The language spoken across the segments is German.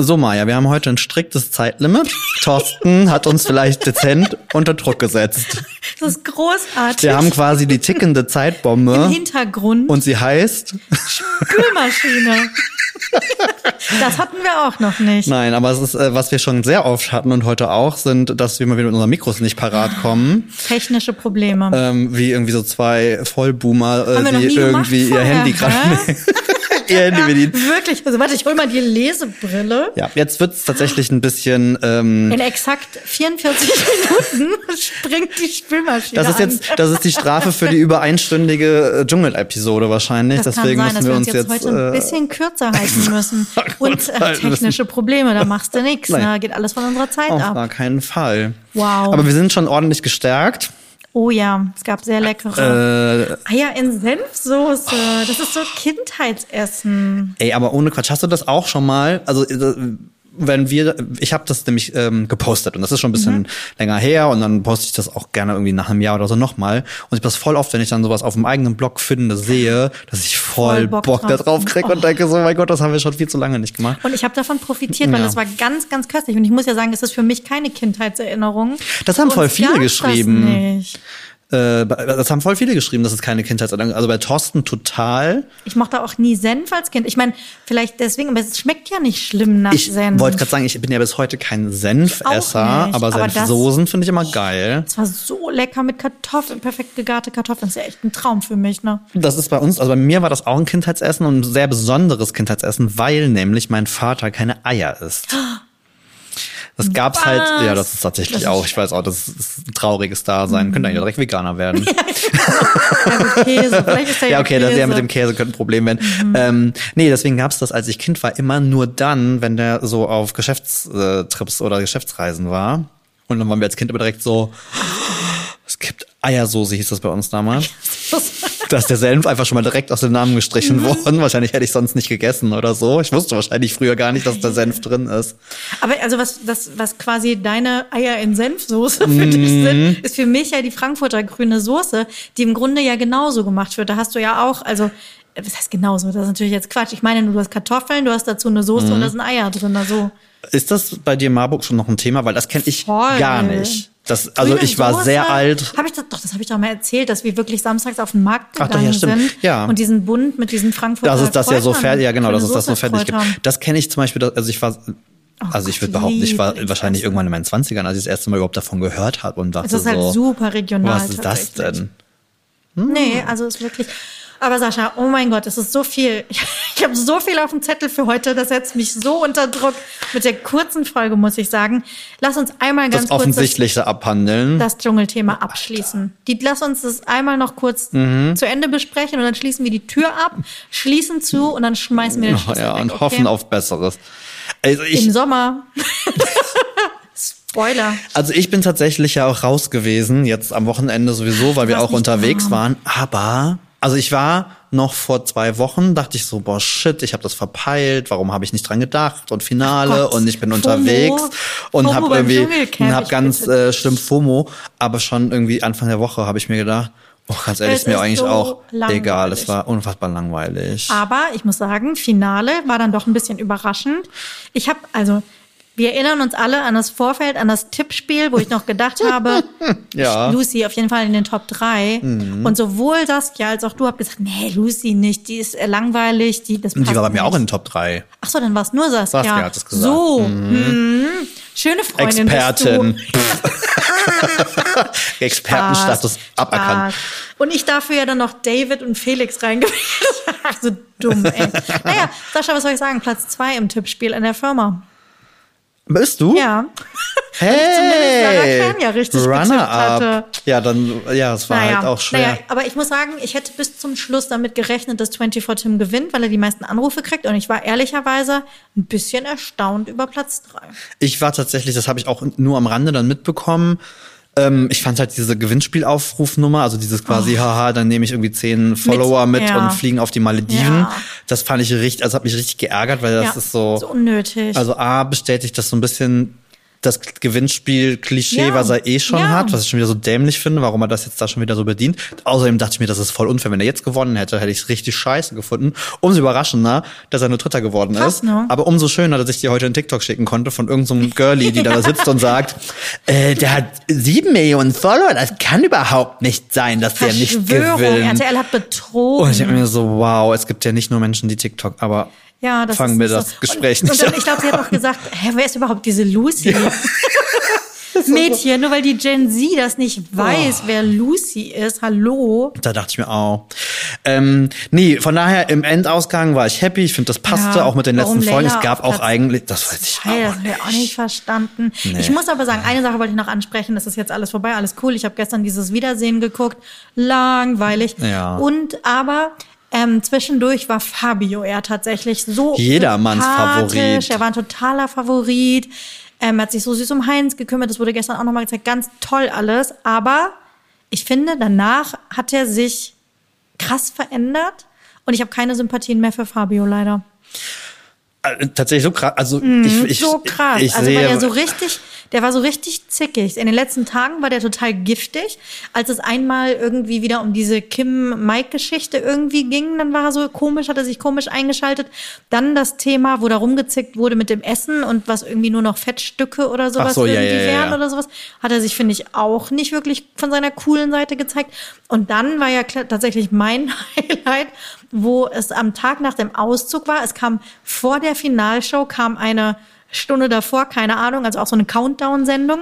So, Maja, wir haben heute ein striktes Zeitlimit. Thorsten hat uns vielleicht dezent unter Druck gesetzt. Das ist großartig. Wir haben quasi die tickende Zeitbombe. Im Hintergrund. Und sie heißt? Spülmaschine. das hatten wir auch noch nicht. Nein, aber es ist, äh, was wir schon sehr oft hatten und heute auch, sind, dass wir mal wieder mit unseren Mikros nicht parat kommen. Technische Probleme. Ähm, wie irgendwie so zwei Vollboomer, äh, die irgendwie ihr Handy gerade ihr Handy bedienen. Wirklich. Also warte, ich hol mal die Lesebrille. Ja, jetzt wird's tatsächlich ein bisschen. Ähm, In exakt 44 Minuten springt die Spülmaschine das ist jetzt, das ist die Strafe für die über einstündige äh, Dschungel-Episode wahrscheinlich. Das Deswegen kann sein, müssen dass wir wir uns jetzt. heute ein äh, bisschen kürzer halten müssen. Und äh, technische Probleme, da machst du nichts. Nein. Ne? Geht alles von unserer Zeit auf ab. gar keinen Fall. Wow. Aber wir sind schon ordentlich gestärkt. Oh ja, es gab sehr leckere Äh, Eier in Senfsoße. Das ist so Kindheitsessen. ey, aber ohne Quatsch, hast du das auch schon mal? Also äh, wenn wir, ich habe das nämlich ähm, gepostet und das ist schon ein bisschen Mhm. länger her und dann poste ich das auch gerne irgendwie nach einem Jahr oder so nochmal. Und ich das voll oft, wenn ich dann sowas auf dem eigenen Blog finde, sehe, dass ich voll, Voll Bock, Bock da drauf. drauf krieg und denke so, mein Gott, das haben wir schon viel zu lange nicht gemacht. Und ich habe davon profitiert, weil Ja. das war ganz, ganz köstlich. Und ich muss ja sagen, es ist für mich keine Kindheitserinnerung. Das haben voll viele geschrieben. Äh, das haben voll viele geschrieben, dass es keine Kindheitserinnerung Also bei Thorsten total. Ich mochte auch nie Senf als Kind. Ich meine, vielleicht deswegen, aber es schmeckt ja nicht schlimm nach Ich Senf. wollte gerade sagen, ich bin ja bis heute kein Ich Senfesser, aber Senfsoßen finde ich immer geil. Es war so lecker mit Kartoffeln, perfekt gegarte Kartoffeln. Das ist ja echt ein Traum für mich, ne? Das ist bei uns, also bei mir war das auch ein Kindheitsessen und ein sehr besonderes Kindheitsessen, weil nämlich mein Vater keine Eier isst. Das gab's halt, Was? ja, das ist tatsächlich Das ist auch, ich weiß auch, das ist ein trauriges Dasein. Könnte eigentlich direkt Veganer werden. Ja, gut, Käse. Vielleicht ist da Ja, okay, das ja mit dem Käse könnte ein Problem werden. Mhm. Ähm, nee, deswegen gab's das, als ich Kind war, immer nur dann, wenn der so auf Geschäftstrips oder Geschäftsreisen war. Und dann waren wir als Kind immer direkt so, es gibt Eiersoße, hieß das bei uns damals. Da ist der Senf einfach schon mal direkt aus dem Namen gestrichen Mhm. worden. Wahrscheinlich hätte ich sonst nicht gegessen oder so. Ich wusste wahrscheinlich früher gar nicht, dass da Senf drin ist. Aber also was, das, was quasi deine Eier in Senfsoße für Mhm. dich sind, ist für mich ja die Frankfurter grüne Soße, die im Grunde ja genauso gemacht wird. Da hast du ja auch, also was heißt genauso? Das ist natürlich jetzt Quatsch. Ich meine, nur, du hast Kartoffeln, du hast dazu eine Soße Mhm. und da sind Eier drin. Also Ist das bei dir in Marburg schon noch ein Thema? Weil das kenne ich Voll. gar nicht. Das, also grüne ich war Soße, sehr alt. Hab ich das, doch, das habe ich doch mal erzählt, dass wir wirklich samstags auf den Markt Ach gegangen doch, ja, stimmt. sind Ja. und diesen Bund mit diesen Frankfurter Das ist das ja so Kräutern, fertig, ja genau, dass es das so fertig gibt. Kräutern. Das kenne ich zum Beispiel, das- also ich war, also ich würde behaupten, ich war wahrscheinlich das. irgendwann in meinen Zwanzigern, als ich das erste Mal überhaupt davon gehört habe und dachte Es ist halt so, super regional. was ist das denn? Nee, also ist wirklich. Aber Sascha, oh mein Gott, es ist so viel. Ich habe so viel auf dem Zettel für heute, das setzt mich so unter Druck mit der kurzen Folge, muss ich sagen. Lass uns einmal ganz Das kurz das, Offensichtliche abhandeln. das Dschungelthema abschließen. Die, lass uns das einmal noch kurz Mhm. zu Ende besprechen und dann schließen wir die Tür ab, schließen zu und dann schmeißen wir den Oh, Schlüssel ja, weg, und okay? hoffen auf Besseres. Also ich, Im Sommer. Spoiler. also ich bin tatsächlich ja auch raus gewesen, jetzt am Wochenende sowieso, weil wir auch unterwegs warm. waren. Aber, also ich war noch vor zwei Wochen, dachte ich so, boah, shit, ich habe das verpeilt, warum habe ich nicht dran gedacht und Finale Gott, und ich bin FOMO. unterwegs und habe irgendwie und hab ganz äh, schlimm FOMO, aber schon irgendwie Anfang der Woche habe ich mir gedacht, oh, ganz ehrlich, Es ist mir ist eigentlich so auch egal, langweilig. es war unfassbar langweilig. Aber ich muss sagen, Finale war dann doch ein bisschen überraschend. Ich habe, also, wir erinnern uns alle an das Vorfeld, an das Tippspiel, wo ich noch gedacht habe, Ja. Mhm. Lucy auf jeden Fall in den Top 3. Und sowohl Saskia als auch du habt gesagt, nee, Lucy nicht, die ist äh, langweilig, die, das Und die passt war bei mir nicht. auch in den Top 3. Ach so, dann war es nur Saskia. Saskia hat es gesagt. So, mhm. schöne Freundin Expertin. Expertenstatus Spaß, aberkannt. Spaß. Und ich dafür ja dann noch David und Felix reingewählt. so dumm, ey. Naja, Sascha, was soll ich sagen? Platz zwei im Tippspiel in der Firma. Bist du? Ja. zumindest Sarah Hey, Kern ja richtig Runner-up. hatte. Ja, dann, ja, es war halt auch schwer. Naja, aber ich muss sagen, ich hätte bis zum Schluss damit gerechnet, dass 24 Tim gewinnt, weil er die meisten Anrufe kriegt. Und ich war ehrlicherweise ein bisschen erstaunt über Platz drei. Ich war tatsächlich, das habe ich auch nur am Rande dann mitbekommen. Ähm, ich fand halt diese Gewinnspielaufrufnummer, also dieses quasi, haha, dann nehme ich irgendwie zehn Follower mit, Oh. ja. und fliegen auf die Malediven. Ja. Das fand ich richtig, also hat mich richtig geärgert, weil das ja, ist so, so unnötig. also A bestätigt das so ein bisschen das Gewinnspiel-Klischee, Ja. was er eh schon Ja. hat, was ich schon wieder so dämlich finde, warum er das jetzt da schon wieder so bedient. Außerdem dachte ich mir, das ist voll unfair. Wenn er jetzt gewonnen hätte, hätte ich es richtig scheiße gefunden. Umso überraschender, dass er nur Dritter geworden Krass, ist. ne? Aber umso schöner, dass ich dir heute einen TikTok schicken konnte von irgendeinem so Girlie, die da sitzt und sagt, äh, der hat sieben Millionen Follower, das kann überhaupt nicht sein, dass der nicht gewinnt. RTL hat betrogen. Und ich denke mir so, wow, es gibt ja nicht nur Menschen, die TikTok, aber Ja, das fangen ist wir nicht das so. Gespräch und, nicht und dann, an. Ich glaube, sie hat auch gesagt, hä, wer ist überhaupt diese Lucy? Mädchen, nur weil die Gen Z das nicht Oh. weiß, wer Lucy ist. Hallo. Da dachte ich mir auch. Ähm, nee, von daher im Endausgang war ich happy. Ich finde, das passte Ja, auch mit den letzten Folgen. Es gab auch eigentlich, das weiß ich Hey, auch das ich auch nicht verstanden. Nee. Ich muss aber sagen, eine Sache wollte ich noch ansprechen. Das ist jetzt alles vorbei, alles cool. Ich habe gestern dieses Wiedersehen geguckt. Langweilig. Ja. Und aber ähm, zwischendurch war Fabio eher tatsächlich so Jedermanns. Favorit. Er war ein totaler Favorit. Ähm, hat sich so süß um Heinz gekümmert. Das wurde gestern auch nochmal gezeigt. Ganz toll alles. Aber ich finde, danach hat er sich krass verändert. Und ich habe keine Sympathien mehr für Fabio leider. Äh, Tatsächlich so krass. Also ich, ich, Mhm, so krass. Ich also sehe, weil er so richtig, der war so richtig zickig. In den letzten Tagen war der total giftig. Als es einmal irgendwie wieder um diese Kim-Mike-Geschichte irgendwie ging, dann war er so komisch, hat er sich komisch eingeschaltet. Dann das Thema, wo da rumgezickt wurde mit dem Essen und was irgendwie nur noch Fettstücke oder sowas Ach so, irgendwie ja, ja, wären ja. oder sowas, hat er sich, finde ich, auch nicht wirklich von seiner coolen Seite gezeigt. Und dann war ja tatsächlich mein Highlight, wo es am Tag nach dem Auszug war. Es kam vor der Finalshow, kam eine Stunde davor, keine Ahnung, also auch so eine Countdown-Sendung.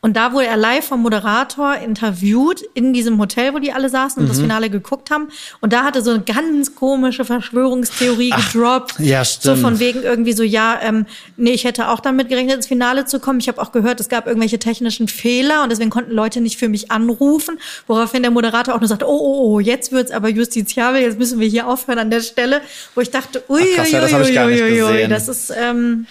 Und da wurde er live vom Moderator interviewt in diesem Hotel, wo die alle saßen Mhm. und das Finale geguckt haben. Und da hatte so eine ganz komische Verschwörungstheorie gedroppt. ja, So stimmt. von wegen irgendwie so, ja, ähm, nee, ich hätte auch damit gerechnet, ins Finale zu kommen. Ich habe auch gehört, es gab irgendwelche technischen Fehler und deswegen konnten Leute nicht für mich anrufen. Woraufhin der Moderator auch nur sagt, oh, oh, oh, jetzt wird's aber justiziabel, jetzt müssen wir hier aufhören an der Stelle. Wo ich dachte, ui, Ach, krass, ui, ja, das ui, ui, ui, das ist, ähm,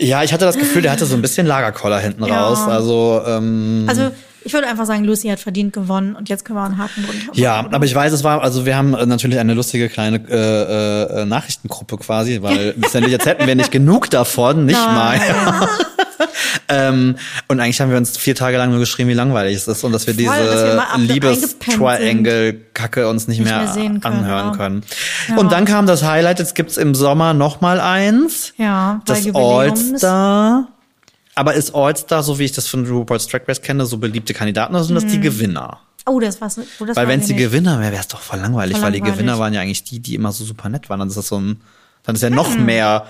ja, ich hatte das Gefühl, der hatte so ein bisschen Lagerkoller hinten Ja. raus. Also ähm, also ich würde einfach sagen, Lucy hat verdient gewonnen und jetzt können wir einen Haken drunter machen. Ja, aber ich weiß, es war, also wir haben äh, natürlich eine lustige kleine äh, äh, Nachrichtengruppe quasi, weil letztendlich jetzt hätten wir nicht genug davon, nicht mal. ähm, und eigentlich haben wir uns vier Tage lang nur geschrieben, wie langweilig es ist und dass wir Voll, diese Liebes-Triangle-Kacke uns nicht, Nicht mehr, mehr können, anhören ja. können. Ja. Und dann kam das Highlight, jetzt gibt's im Sommer noch mal eins. Ja, Das All-Star. Aber ist All-Star, so wie ich das von RuPaul's Drag Race kenne, so beliebte Kandidaten oder sind das Mhm. die Gewinner? Oh, das war's. Oh, das Weil wenn es die. Gewinner wäre, wäre es doch voll langweilig, Voll weil die langweilig. Gewinner waren ja eigentlich die, die immer so super nett waren. Dann ist das so ein, dann ist ja noch mehr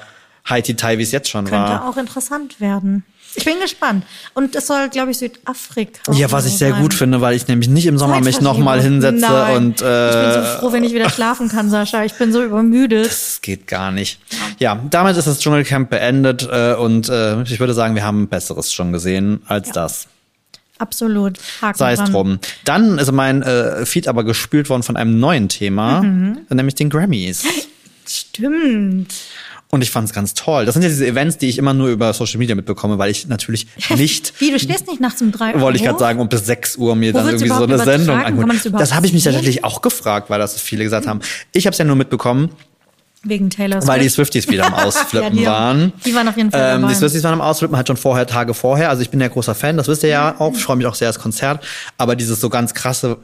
Haiti-Tai, wie es jetzt schon Könnte war. auch interessant werden. Ich bin gespannt. Und es soll, glaube ich, Südafrika. Ja, was ich sehr sein. gut finde, weil ich nämlich nicht im Sommer mich nochmal hinsetze Nein. und ich bin so äh, froh, wenn ich wieder schlafen kann, Sascha. Ich bin so übermüdet. das geht gar nicht. Ja, damit ist das Dschungelcamp beendet äh, und äh, ich würde sagen, wir haben Besseres schon gesehen als das. Absolut. Haken Sei es drum. Dann ist mein äh, Feed aber gespült worden von einem neuen Thema, Mhm. nämlich den Grammys. Stimmt. Und ich fand es ganz toll. Das sind ja diese Events, die ich immer nur über Social Media mitbekomme, weil ich natürlich nicht Wie, du stehst nicht nachts um drei Uhr? wollte ich gerade sagen, um bis 6 Uhr mir Wo dann irgendwie so eine Sendung das angucken. überhaupt Das habe ich mich tatsächlich auch gefragt, weil das viele gesagt haben. Ich habe es ja nur mitbekommen, Wegen Taylor weil die Swift. Swifties wieder am Ausflippen Ja, die- waren. die waren auf jeden Fall ähm, dabei. Die Swifties waren am Ausflippen halt schon vorher, Tage vorher. Also ich bin ja großer Fan, das wisst ihr ja auch. Ich freue mich auch sehr als Konzert. Aber dieses so ganz krasse,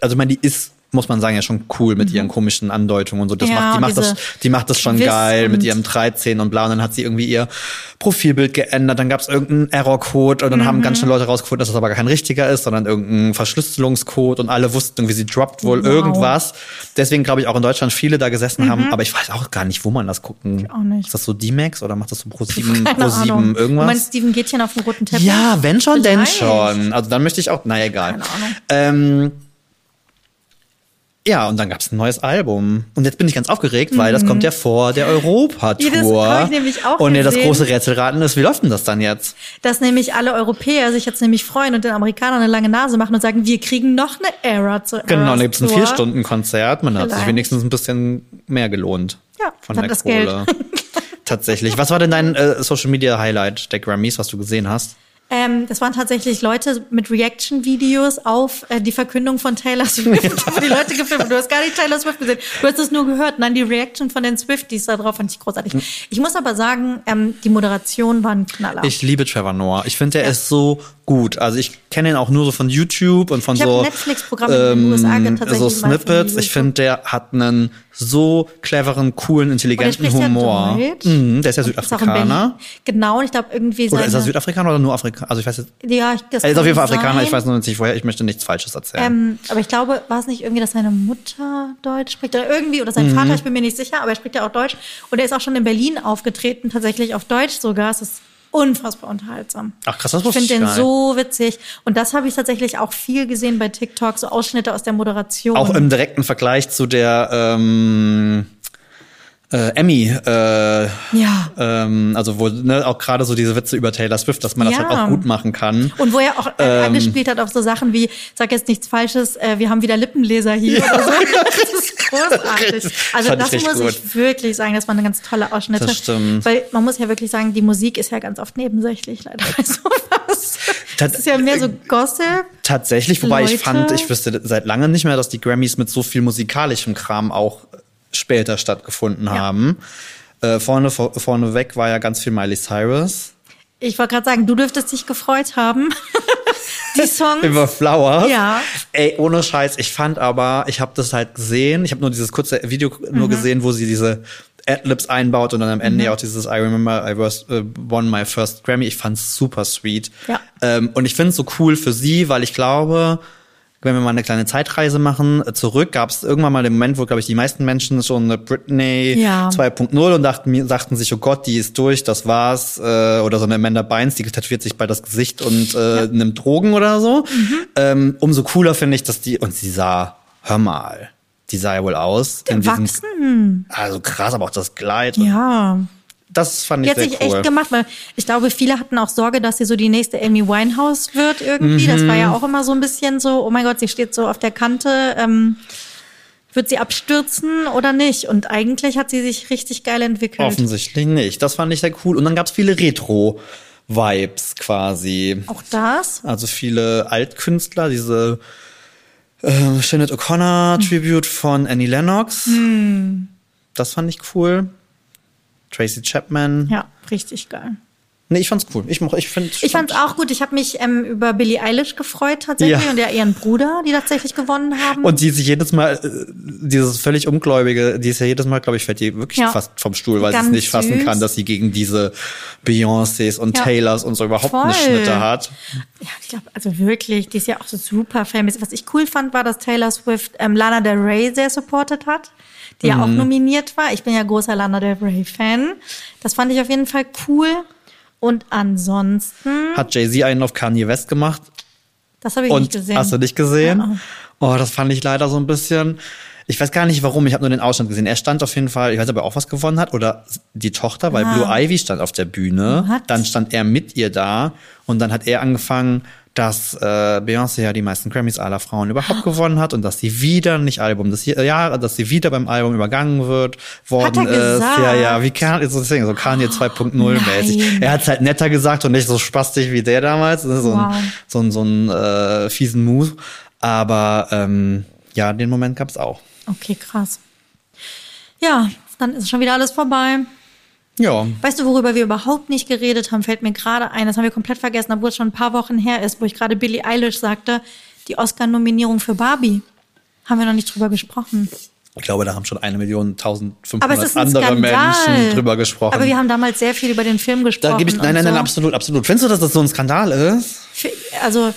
also ich meine, die ist muss man sagen, ja schon cool mit ihren komischen Andeutungen und so. Das Mhm. Ja, macht, die macht das, die macht das schon Quiz geil mit ihrem 13 und bla. Und dann hat sie irgendwie ihr Profilbild geändert. Dann gab es irgendeinen Errorcode und dann haben Mhm. ganz schnell Leute rausgefunden, dass das aber gar kein richtiger ist, sondern irgendein Verschlüsselungscode und alle wussten irgendwie, sie droppt wohl Wow. irgendwas. Deswegen glaube ich auch in Deutschland viele da gesessen haben, aber ich weiß auch gar nicht, wo man das gucken. Mhm. auch nicht. Ist das so D-Max oder macht das so Pro 7, Keine Pro 7 Ahnung. irgendwas? Meinst Steven Gätchen auf dem roten Teppich? Ja, wenn schon, denn schon. Also dann möchte ich auch, naja, egal. Keine Ahnung. Ähm, ja, und dann gab's ein neues Album. Und jetzt bin ich ganz aufgeregt, weil das kommt ja vor der Europatour. Ja, das ich nämlich auch Und ja, das große Rätselraten ist, wie läuft denn das dann jetzt? Dass nämlich alle Europäer sich jetzt nämlich freuen und den Amerikanern eine lange Nase machen und sagen, wir kriegen noch eine Era zu Genau, Eras da gibt's ein. Vier-Stunden-Konzert. Man hat sich Vielleicht. wenigstens ein bisschen mehr gelohnt. Ja, von dann der das Kohle. Tatsächlich. Was war denn dein äh, Social Media Highlight der Grammys, was du gesehen hast? Ähm, das waren tatsächlich Leute mit Reaction-Videos auf äh, die Verkündung von Taylor Swift. Ja. die Leute gefilmt. Du hast gar nicht Taylor Swift gesehen. Du hast es nur gehört. Nein, die Reaction von den Swifties da drauf fand ich großartig. Hm. Ich muss aber sagen, ähm, die Moderation war ein Knaller. Ich liebe Trevor Noah. Ich finde, der ja. ist so gut. Also ich kenne ihn auch nur so von YouTube und von ich so Netflix-Programme ähm, in den USA tatsächlich so Snippets. Ich finde, der hat einen so cleveren, coolen, intelligenten Humor. Ja mhm, der ist ja Südafrikaner. Genau, und ich glaube irgendwie Oder ist er Südafrikaner oder nur Afrikaner? Also ich weiß jetzt. Ja, das er ist auf jeden Fall Afrikaner. Sein. Ich weiß nur nicht woher. Ich möchte nichts Falsches erzählen. Ähm, aber ich glaube, war es nicht irgendwie, dass seine Mutter Deutsch spricht oder irgendwie oder sein mhm. Vater? Ich bin mir nicht sicher, aber er spricht ja auch Deutsch. Und er ist auch schon in Berlin aufgetreten, tatsächlich auf Deutsch sogar. Es ist unfassbar unterhaltsam. Ach krass, das wusste ich finde den so witzig. Und das habe ich tatsächlich auch viel gesehen bei TikTok, so Ausschnitte aus der Moderation. Auch im direkten Vergleich zu der ähm, äh, Emmy, äh, ja. ähm, also wo ne, auch gerade so diese Witze über Taylor Swift, dass man das Ja. halt auch gut machen kann. Und wo er auch äh, Ähm. angespielt hat auf so Sachen wie, sag jetzt nichts Falsches, äh, wir haben wieder Lippenleser hier oder so. Das ist großartig. Also ich das richtig muss ich wirklich sagen, das waren eine ganz tolle Ausschnitte. Das stimmt. Weil man muss ja wirklich sagen, die Musik ist ja ganz oft nebensächlich leider bei sowas. Tat- Das ist ja mehr so Gossip. Tatsächlich, wobei ich Leute. fand, ich wüsste seit langem nicht mehr, dass die Grammys mit so viel musikalischem Kram auch später stattgefunden haben. Äh, vorne, vor, vorneweg war ja ganz viel Miley Cyrus. Ich wollte gerade sagen, du dürftest dich gefreut haben. die Songs. Über Flower. Ja. Ey, ohne Scheiß. Ich fand aber, ich habe das halt gesehen. Ich habe nur dieses kurze Video nur Mhm. gesehen, wo sie diese Adlibs einbaut und dann am Ende ja auch dieses I remember I was, uh, won my first Grammy. Ich fand's super sweet. Ja. Ähm, und ich find's so cool für sie, weil ich glaube, wenn wir mal eine kleine Zeitreise machen, äh, zurück, gab es irgendwann mal den Moment, wo, glaube ich, die meisten Menschen schon eine Britney Ja. 2.0 und dachten, sagten sich, oh Gott, die ist durch, das war's. Äh, oder so eine Amanda Bynes, die tätowiert sich bei das Gesicht und äh, nimmt Drogen oder so. Mhm. Ähm, umso cooler finde ich, dass die, und sie sah, hör mal, die sah ja wohl aus. in diesem-. Also krass, aber auch das Kleid. Ja. Das fand Die ich hat sehr sich cool. echt gemacht, weil ich glaube, viele hatten auch Sorge, dass sie so die nächste Amy Winehouse wird irgendwie. Das war Mhm. ja auch immer so ein bisschen so, oh mein Gott, sie steht so auf der Kante. Ähm, wird sie abstürzen oder nicht? Und eigentlich hat sie sich richtig geil entwickelt. Offensichtlich nicht. Das fand ich sehr cool. Und dann gab's viele Retro-Vibes quasi. Auch das? Also viele Altkünstler, diese äh, Sinead O'Connor Hm. Tribute von Annie Lennox. Das fand ich cool. Tracy Chapman. Ja, richtig geil. Nee, ich fand's cool. Ich, moch- ich finde Ich fand's auch gut. Ich habe mich ähm, über Billie Eilish gefreut tatsächlich Ja. und ja ihren Bruder, die tatsächlich gewonnen haben. und die sich jedes Mal, äh, dieses völlig Ungläubige, die ist ja jedes Mal, glaube ich, fällt die wirklich Ja. fast vom Stuhl, weil sie es nicht fassen süß. kann, dass sie gegen diese Beyoncés und Ja. Taylors und so überhaupt eine Voll. Schnitte hat. Ja, ich glaube, also wirklich, die ist ja auch so super famous. Was ich cool fand, war, dass Taylor Swift ähm, Lana Del Rey sehr supported hat, die ja auch Mhm. nominiert war. Ich bin ja großer Lana Del Rey Fan. Das fand ich auf jeden Fall cool. Und ansonsten, Hat Jay-Z einen auf Kanye West gemacht. das habe ich Und nicht gesehen. hast du nicht gesehen? Ja. Oh, das fand ich leider so ein bisschen. Ich weiß gar nicht warum, ich habe nur den Ausschnitt gesehen. Er stand auf jeden Fall, ich weiß nicht, ob er auch was gewonnen hat oder die Tochter, weil Ah. Blue Ivy stand auf der Bühne. What? Dann stand er mit ihr da und dann hat er angefangen, dass äh, Beyoncé ja die meisten Grammys aller Frauen überhaupt gewonnen hat und dass sie wieder nicht Album des Jahres, dass sie wieder beim Album übergangen wird worden ist. gesagt? Ja, ja, wie kann so deswegen so Kanye 2.0 mäßig. Er hat es halt netter gesagt und nicht so spastig wie der damals, ne, so Wow. ein so ein, so ein äh, fiesen Move. Aber ähm, ja, den Moment gab's auch. Okay, krass. Ja, dann ist schon wieder alles vorbei. Ja. Weißt du, worüber wir überhaupt nicht geredet haben, fällt mir gerade ein. Das haben wir komplett vergessen, obwohl es schon ein paar Wochen her ist, wo ich gerade Billie Eilish sagte, die Oscar-Nominierung für Barbie. Haben wir noch nicht drüber gesprochen. Ich glaube, da haben schon eine Million, Aber es 1500 ist ein andere Skandal. Menschen drüber gesprochen. Aber wir haben damals sehr viel über den Film gesprochen. da gebe ich, nein, nein, nein, so. absolut, absolut. Findest du, dass das so ein Skandal ist? Für- Also,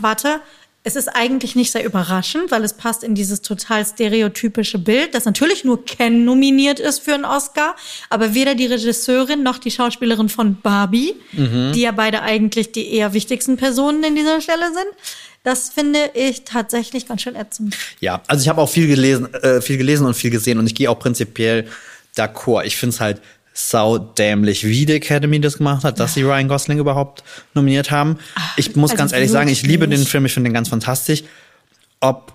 warte. Es ist eigentlich nicht sehr überraschend, weil es passt in dieses total stereotypische Bild, dass natürlich nur Ken nominiert ist für einen Oscar, aber weder die Regisseurin noch die Schauspielerin von Barbie, Mhm. die ja beide eigentlich die eher wichtigsten Personen in dieser Stelle sind. Das finde ich tatsächlich ganz schön ätzend. Ja, also ich habe auch viel gelesen, äh, viel gelesen und viel gesehen und ich gehe auch prinzipiell d'accord. Ich finde es halt saudämlich, wie die Academy das gemacht hat, dass sie Ryan Gosling überhaupt nominiert haben. ich muss also ganz ehrlich sagen, ich liebe den Film, ich finde den ganz fantastisch. Ob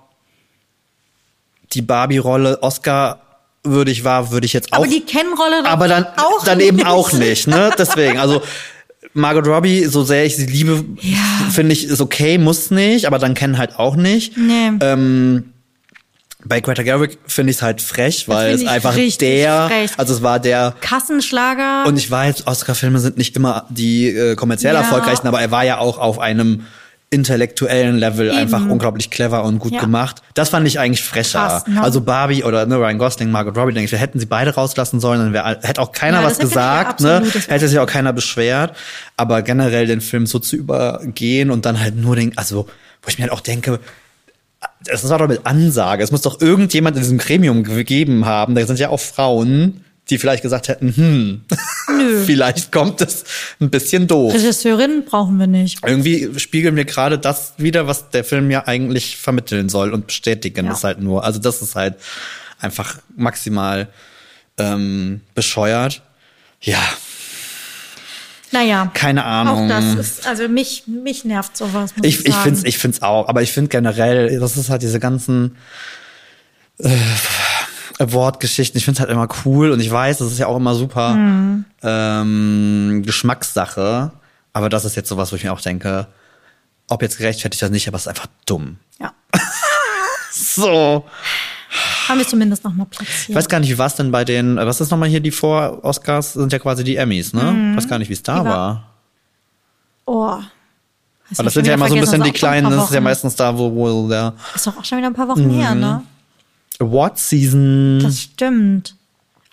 die Barbie-Rolle Oscar würdig war, würde ich jetzt auch Aber die Ken-Rolle aber dann, auch dann eben nicht. auch nicht, ne? Deswegen, also Margot Robbie, so sehr ich sie liebe, Ja. finde ich, ist okay, muss nicht, aber dann kennen halt auch nicht. Nee. Ähm, bei Greta Gerwig finde ich es halt frech, weil es einfach der, frech. also es war der Kassenschlager. und ich weiß, Oscar-Filme sind nicht immer die äh, kommerziell Ja. erfolgreichsten, aber er war ja auch auf einem intellektuellen Level Eben. einfach unglaublich clever und gut Ja. gemacht. Das fand ich eigentlich frecher. Krass, ne? Also Barbie oder ne, Ryan Gosling, Margot Robbie, denke ich, wir hätten sie beide rauslassen sollen, dann wär, hätte auch keiner Ja, was ja gesagt, ne? Hätte sich auch keiner beschwert. Aber generell den Film so zu übergehen und dann halt nur den, also wo ich mir halt auch denke, das war doch mit Ansage. Es muss doch irgendjemand in diesem Gremium gegeben haben. Da sind ja auch Frauen, die vielleicht gesagt hätten, hm, Nö. vielleicht kommt es ein bisschen doof. Regisseurin brauchen wir nicht. Irgendwie spiegeln wir gerade das wieder, was der Film ja eigentlich vermitteln soll und bestätigen Ja. es halt nur. Also das ist halt einfach maximal ähm, bescheuert. Ja, Naja. keine Ahnung. Auch das ist, also mich, mich nervt sowas. Muss ich, Ich, ich sagen. find's, ich find's auch, aber ich finde generell, das ist halt diese ganzen äh, Award-Geschichten, ich find's halt immer cool und ich weiß, das ist ja auch immer super Mhm. ähm, Geschmackssache, aber das ist jetzt sowas, wo ich mir auch denke, ob jetzt gerechtfertigt oder nicht, aber es ist einfach dumm. Ja. So. Haben wir zumindest nochmal platziert. Ich weiß gar nicht, wie war's denn bei den, äh, was ist nochmal hier die Vor-Oscars, sind ja quasi die Emmys, ne? Ich weiß gar nicht, wie es da Mhm. War- war. oh. Hast Aber das sind ja immer so ein bisschen die kleinen, das ist ja meistens da, wo, wo der Ist doch auch schon wieder ein paar Wochen her, ne? Award Season. Das stimmt.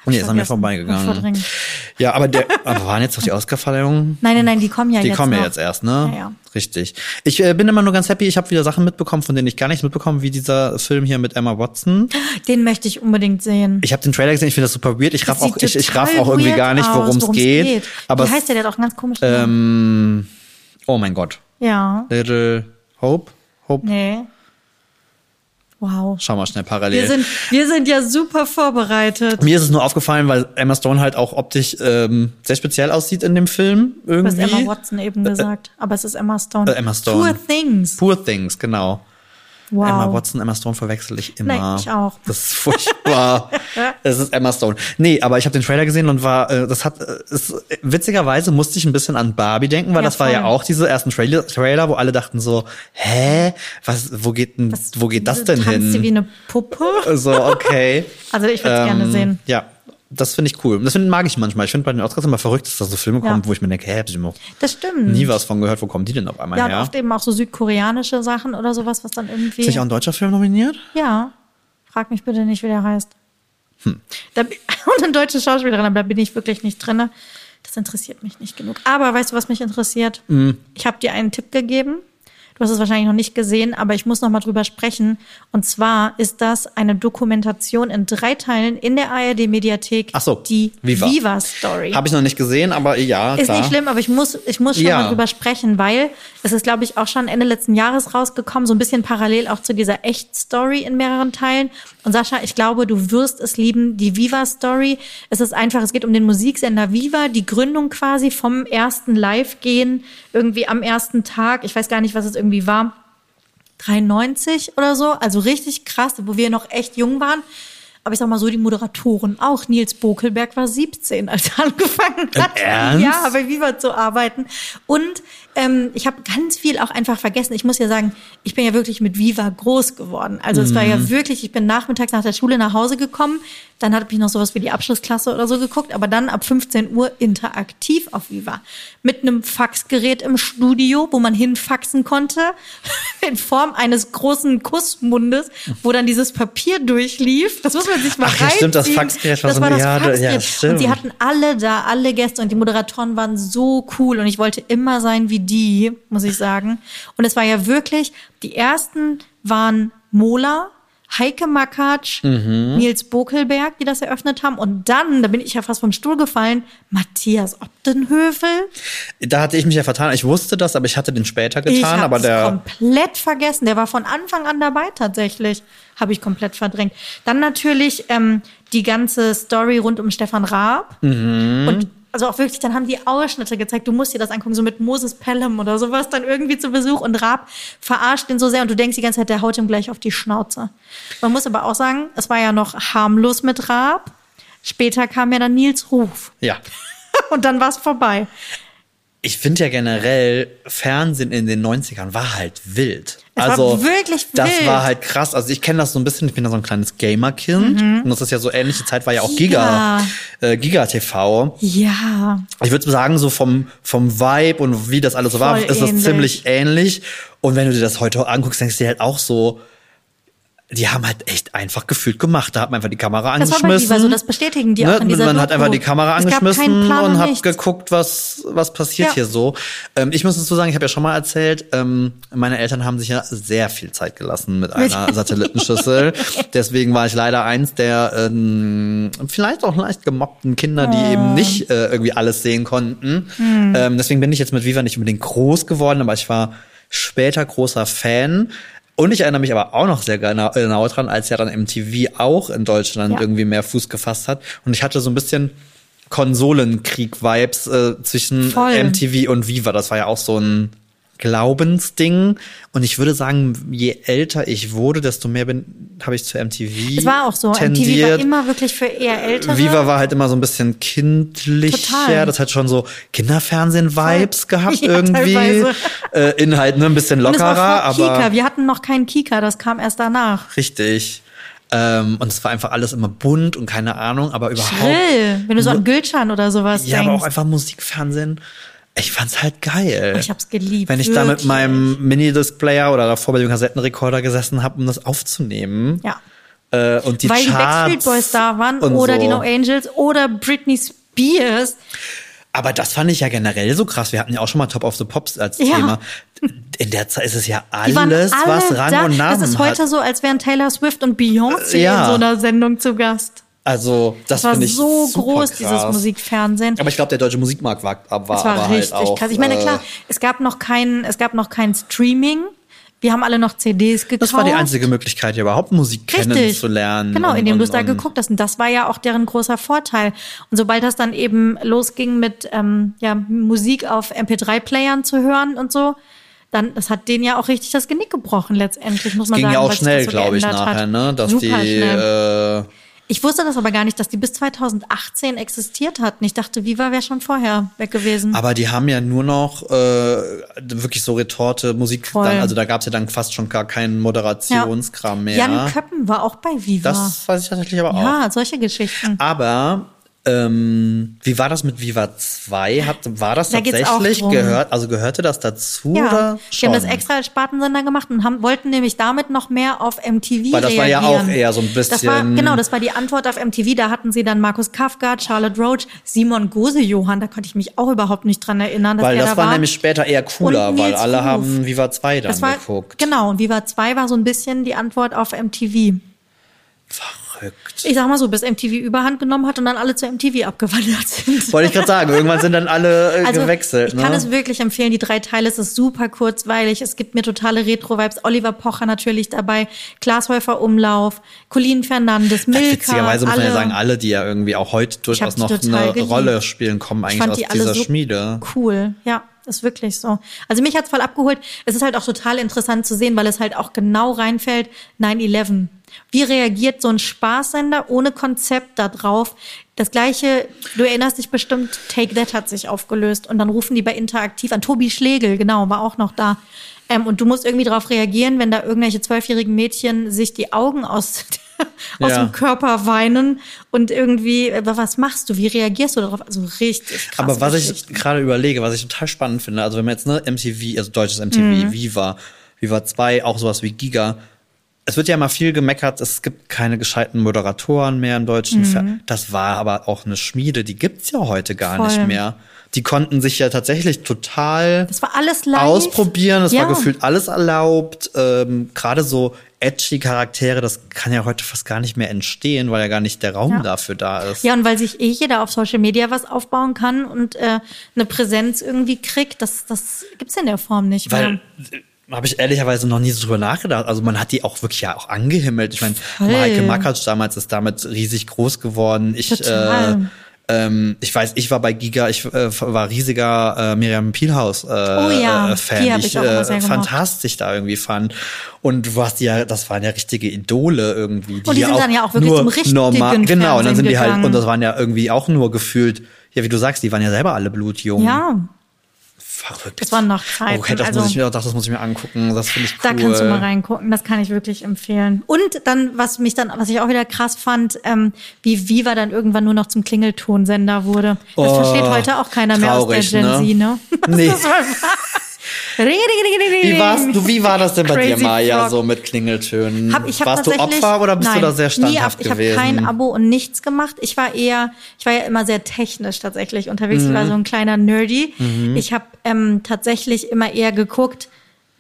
Nee, ist an mir vorbeigegangen. Ja, aber der, aber waren jetzt doch die Oscar-Verleihungen? Nein, nein, nein, die kommen ja Die jetzt kommen ja noch. jetzt erst, ne? Ja, ja. Richtig. Ich äh, bin immer nur ganz happy. Ich habe wieder Sachen mitbekommen, von denen ich gar nichts mitbekommen, wie dieser Film hier mit Emma Watson. Den möchte ich unbedingt sehen. Ich habe den Trailer gesehen. Ich finde das super weird. Ich raff auch, ich, ich raff auch irgendwie gar nicht, worum es worum's geht. Aber Wie heißt der? Der hat auch einen ganz komischen Namen. ähm, oh mein Gott, Ja. Little Hope, Hope. Nee. Wow. Schau mal schnell parallel. Wir sind, wir sind ja super vorbereitet. Mir ist es nur aufgefallen, weil Emma Stone halt auch optisch ähm, sehr speziell aussieht in dem Film irgendwie. Emma Watson eben gesagt, aber es ist Emma Stone. äh, Emma Stone. Poor Things. Poor Things, genau. Wow. Emma Watson, Emma Stone verwechsel ich immer. Nein, ich auch. Das ist furchtbar. Es ist Emma Stone. Nee, aber ich habe den Trailer gesehen und war, äh, das hat, äh, ist, witzigerweise musste ich ein bisschen an Barbie denken, weil Ja, das war ja voll. auch diese ersten Trailer, Trailer, wo alle dachten so, hä, was, wo geht denn, wo geht das denn Tanzt sie wie hin? eine Puppe? So, okay. Also ich würde es gerne sehen. Ja, das finde ich cool. Das find, mag ich manchmal. Ich finde bei den Oscars immer verrückt, dass da so Filme Ja. kommen, wo ich mir denke, hä, hab ich noch Das stimmt. nie was von gehört, wo kommen die denn auf einmal ja, und her? oft eben auch so südkoreanische Sachen oder sowas, was dann irgendwie. Ist nicht auch ein deutscher Film nominiert? Ja. Frag mich bitte nicht, wie der heißt. Hm. Da, und eine deutsche Schauspielerin, aber da bin ich wirklich nicht drinne. Das interessiert mich nicht genug. Aber weißt du, was mich interessiert? Hm. Ich habe dir einen Tipp gegeben. Du hast es wahrscheinlich noch nicht gesehen, aber ich muss noch mal drüber sprechen. Und zwar ist das eine Dokumentation in drei Teilen in der ARD-Mediathek. Ach so, Die Viva. Viva-Story. Habe ich noch nicht gesehen, aber ja, Ist klar. nicht schlimm, aber ich muss, ich muss schon Ja. mal drüber sprechen, weil es ist, glaube ich, auch schon Ende letzten Jahres rausgekommen, so ein bisschen parallel auch zu dieser Echt-Story in mehreren Teilen. Und Sascha, ich glaube, du wirst es lieben, die Viva-Story. Es ist einfach, es geht um den Musiksender Viva, die Gründung quasi vom ersten Live-Gehen, irgendwie am ersten Tag. Ich weiß gar nicht, was es irgendwie war. 93 oder so, also richtig krass, wo wir noch echt jung waren. Aber ich sag mal so, die Moderatoren auch. Nils Bokelberg war 17, als er angefangen hat. Ernst? Ja, bei Viva zu arbeiten. Und ähm, ich habe ganz viel auch einfach vergessen. Ich muss ja sagen, ich bin ja wirklich mit Viva groß geworden. Also es war Mhm. ja wirklich, ich bin nachmittags nach der Schule nach Hause gekommen. Dann habe ich noch sowas wie die Abschlussklasse oder so geguckt. Aber dann ab 15 Uhr interaktiv auf Viva. Mit einem Faxgerät im Studio, wo man hinfaxen konnte. In Form eines großen Kussmundes, wo dann dieses Papier durchlief. Das muss man sich mal Ach ja, stimmt, das. Faxgerät war das so war das ja, da- ja, Faxgerät. stimmt. Und die hatten alle da, alle Gäste und die Moderatoren waren so cool und ich wollte immer sein wie die, muss ich sagen. Und es war ja wirklich, die ersten waren Mola, Heike Makatsch, Mhm. Nils Bokelberg, die das eröffnet haben. Und dann, da bin ich ja fast vom Stuhl gefallen, Matthias Optenhövel. Da hatte ich mich ja vertan. Ich wusste das, aber ich hatte den später Ich getan. habe aber der, komplett vergessen. Der war von Anfang an dabei tatsächlich. Habe ich komplett verdrängt. Dann natürlich ähm, die ganze Story rund um Stefan Raab. Mhm. Und also auch wirklich, dann haben die Ausschnitte gezeigt. Du musst dir das angucken, so mit Moses Pelham oder sowas dann irgendwie zu Besuch. Und Raab verarscht den so sehr und du denkst die ganze Zeit, der haut ihm gleich auf die Schnauze. Man muss aber auch sagen, es war ja noch harmlos mit Raab. Später kam ja dann Nils Ruf. ja. Und dann war es vorbei. Ich finde ja generell, Fernsehen in den 90ern war halt wild. Es war also, wirklich das wild. war halt krass. Also ich kenne das so ein bisschen, ich bin ja so ein kleines Gamer-Kind. Und das ist ja so ähnliche Zeit, war ja auch Giga, Giga. äh, Giga TV. Ja. Ich würde sagen, so vom, vom Vibe und wie das alles so war, Voll ist das ähnlich. ziemlich ähnlich. Und wenn du dir das heute anguckst, denkst du dir halt auch so, die haben halt echt einfach gefühlt gemacht. Da hat man einfach die Kamera Das war bei angeschmissen. So, das bestätigen die auch in dieser Man hat Doku. einfach die Kamera angeschmissen Plan und hat nichts. geguckt, was, was passiert Ja. hier so. Ähm, ich muss dazu sagen, ich habe ja schon mal erzählt, ähm, meine Eltern haben sich ja sehr viel Zeit gelassen mit einer Satellitenschüssel. Deswegen war ich leider eins der ähm, vielleicht auch leicht gemobbten Kinder, die Oh. eben nicht äh, irgendwie alles sehen konnten. Hm. Ähm, deswegen bin ich jetzt mit Viva nicht unbedingt groß geworden, aber ich war später großer Fan. Und ich erinnere mich aber auch noch sehr genau, genau dran, als ja dann MTV auch in Deutschland Ja. irgendwie mehr Fuß gefasst hat. Und ich hatte so ein bisschen Konsolenkrieg-Vibes äh, zwischen Voll. MTV und Viva. Das war ja auch so ein Glaubensding. Und ich würde sagen, je älter ich wurde, desto mehr bin, habe ich zu MTV Es war auch so. MTV war tendiert. immer wirklich für eher ältere. Viva war halt immer so ein bisschen kindlicher. Total. Das hat schon so Kinderfernsehen-Vibes gehabt Ja, irgendwie. Äh, Inhalt ne, ein bisschen Und es war lockerer, aber Kika. Wir hatten noch keinen Kika, das kam erst danach. richtig. Ähm, und es war einfach alles immer bunt und keine Ahnung, aber überhaupt. Grill, wenn du so an Gülcan oder sowas Ja, denkst. aber auch einfach Musikfernsehen. Ich fand's halt geil. Ich hab's geliebt, Wenn ich da mit wirklich. meinem Minidisc-Player oder davor bei dem Kassettenrekorder gesessen habe, um das aufzunehmen. Ja. Äh, und die Weil die Charts Backstreet Boys da waren oder so. die No Angels oder Britney Spears. Aber das fand ich ja generell so krass. Wir hatten ja auch schon mal Top of the Pops als Ja. Thema. In der Zeit ist es ja Die alles, alle was Rang da. und Namen Das ist heute hat. so, als wären Taylor Swift und Beyoncé Äh, ja. in so einer Sendung zu Gast. Also, das, Das war ich so groß, krass. dieses Musikfernsehen. Aber ich glaube, der deutsche Musikmarkt war, war, Das war aber richtig halt auch, krass. Ich meine, äh, klar, es gab noch kein, es gab noch kein Streaming. Wir haben alle noch CDs gekauft. Das war die einzige Möglichkeit, ja überhaupt Musik Richtig. kennenzulernen. Genau, und- indem du es da geguckt hast. Und das war ja auch deren großer Vorteil. Und sobald das dann eben losging mit ähm, ja, Musik auf MP3-Playern zu hören und so, dann, das hat denen ja auch richtig das Genick gebrochen letztendlich, muss man ging sagen. ja auch weil sich schnell, das so glaube ich, nachher, ne? Dass Super die schnell. äh, Ich wusste das aber gar nicht, dass die bis 2018 existiert hatten. Ich dachte, Viva wäre schon vorher weg gewesen. Aber die haben ja nur noch äh, wirklich so Retorte Musik. Dann, also da gab's ja dann fast schon gar keinen Moderationskram mehr. Jan Köppen war auch bei Viva. das weiß ich tatsächlich aber auch. ja, solche Geschichten. Aber ähm, wie war das mit Viva 2? Hat, war das Da tatsächlich gehört? Also gehörte das dazu Ja, oder die schon? haben das extra als Spartensender gemacht und haben, wollten nämlich damit noch mehr auf MTV Weil das war ja reagieren. auch eher so ein Das war, bisschen- genau, das war die Antwort auf MTV. Da hatten sie dann Markus Kafka, Charlotte Roach, Simon Gose-Johann. Da konnte ich mich auch überhaupt nicht dran erinnern, Weil das da war nämlich später eher cooler, weil alle Ruf. haben Viva 2 dann war, geguckt. Genau, und Viva 2 war so ein bisschen die Antwort auf MTV. Verrückt. Ich sag mal so, bis MTV Überhand genommen hat und dann alle zu MTV abgewandert sind. Wollte ich gerade sagen, irgendwann sind dann alle äh, Also, gewechselt. ich kann ne? es wirklich empfehlen. Die drei Teile, es ist super kurzweilig. Es gibt mir totale Retro-Vibes. Oliver Pocher natürlich dabei. Klaas Häufer Umlauf. Colin Fernandes. Milka. Witzigerweise muss man ja alle. sagen, alle, die ja irgendwie auch heute durchaus noch eine geliebt. Rolle spielen, kommen Ich eigentlich aus die alle dieser so Schmiede. Cool, ja, ist wirklich so. Also mich hat's voll abgeholt. Es ist halt auch total interessant zu sehen, weil es halt auch genau reinfällt. 9-11. Wie reagiert so ein Spaßsender ohne Konzept da drauf? Das gleiche, du erinnerst dich bestimmt, Take That hat sich aufgelöst und dann rufen die bei Interaktiv an. Tobi Schlegel, genau, war auch noch da. Ähm, und du musst irgendwie darauf reagieren, wenn da irgendwelche zwölfjährigen Mädchen sich die Augen aus, aus Ja. dem Körper weinen und irgendwie, äh, was machst du? Wie reagierst du darauf? Also richtig krass. Aber was ich gerade überlege, was ich total spannend finde, also wenn man jetzt ne MTV, also deutsches MTV, Mhm. Viva, Viva 2, auch sowas wie Giga, es wird ja immer viel gemeckert, es gibt keine gescheiten Moderatoren mehr im deutschen Fer Das war aber auch eine Schmiede, die gibt's ja heute gar Mhm. Voll. nicht mehr. Die konnten sich ja tatsächlich total Das war alles live. ausprobieren. Es Ja. war gefühlt alles erlaubt. Ähm, Gerade so edgy Charaktere, das kann ja heute fast gar nicht mehr entstehen, weil ja gar nicht der Raum Ja. dafür da ist. Ja, und weil sich eh jeder auf Social Media was aufbauen kann und äh, eine Präsenz irgendwie kriegt, das, das gibt's in der Form nicht Weil mehr. Habe ich ehrlicherweise noch nie so drüber nachgedacht. Also man hat die auch wirklich ja auch angehimmelt. Ich meine. Maike Makatsch damals ist damit riesig groß geworden. Ich, Total. äh, ähm, ich weiß, ich war bei Giga, ich äh, war riesiger äh, Miriam Pielhaus äh, Oh ja, äh, Fan, die die ich äh, fantastisch da irgendwie fand. Und du hast die ja, das waren ja richtige Idole irgendwie. Und die sind dann ja auch wirklich zum richtigen normal, Genau, und dann Fernsehen sind die halt, gegangen. und das waren ja irgendwie auch nur gefühlt, ja, wie du sagst, die waren ja selber alle blutjung. Ja, Verrückt. Das waren noch Zeiten. Okay, das also, muss ich mir auch, das muss ich mir angucken. Das finde ich cool. Da kannst du mal reingucken, das kann ich wirklich empfehlen. Und dann, was mich dann, was ich auch wieder krass fand, ähm, wie Viva dann irgendwann nur noch zum Klingeltonsender wurde. Das Oh, versteht heute auch keiner mehr aus der traurig, Gen ne? Z, ne? Nee. War- Wie, warst du, wie war das denn bei dir, Maya, Frog. so mit Klingeltönen? Hab, ich hab Warst du Opfer oder bist nein, du da sehr nie, standhaft Ich habe gewesen? kein Abo und nichts gemacht. Ich war eher, ich war ja immer sehr technisch tatsächlich unterwegs. Ich war Mhm. so ein kleiner Nerdy. Ich habe ähm, tatsächlich immer eher geguckt,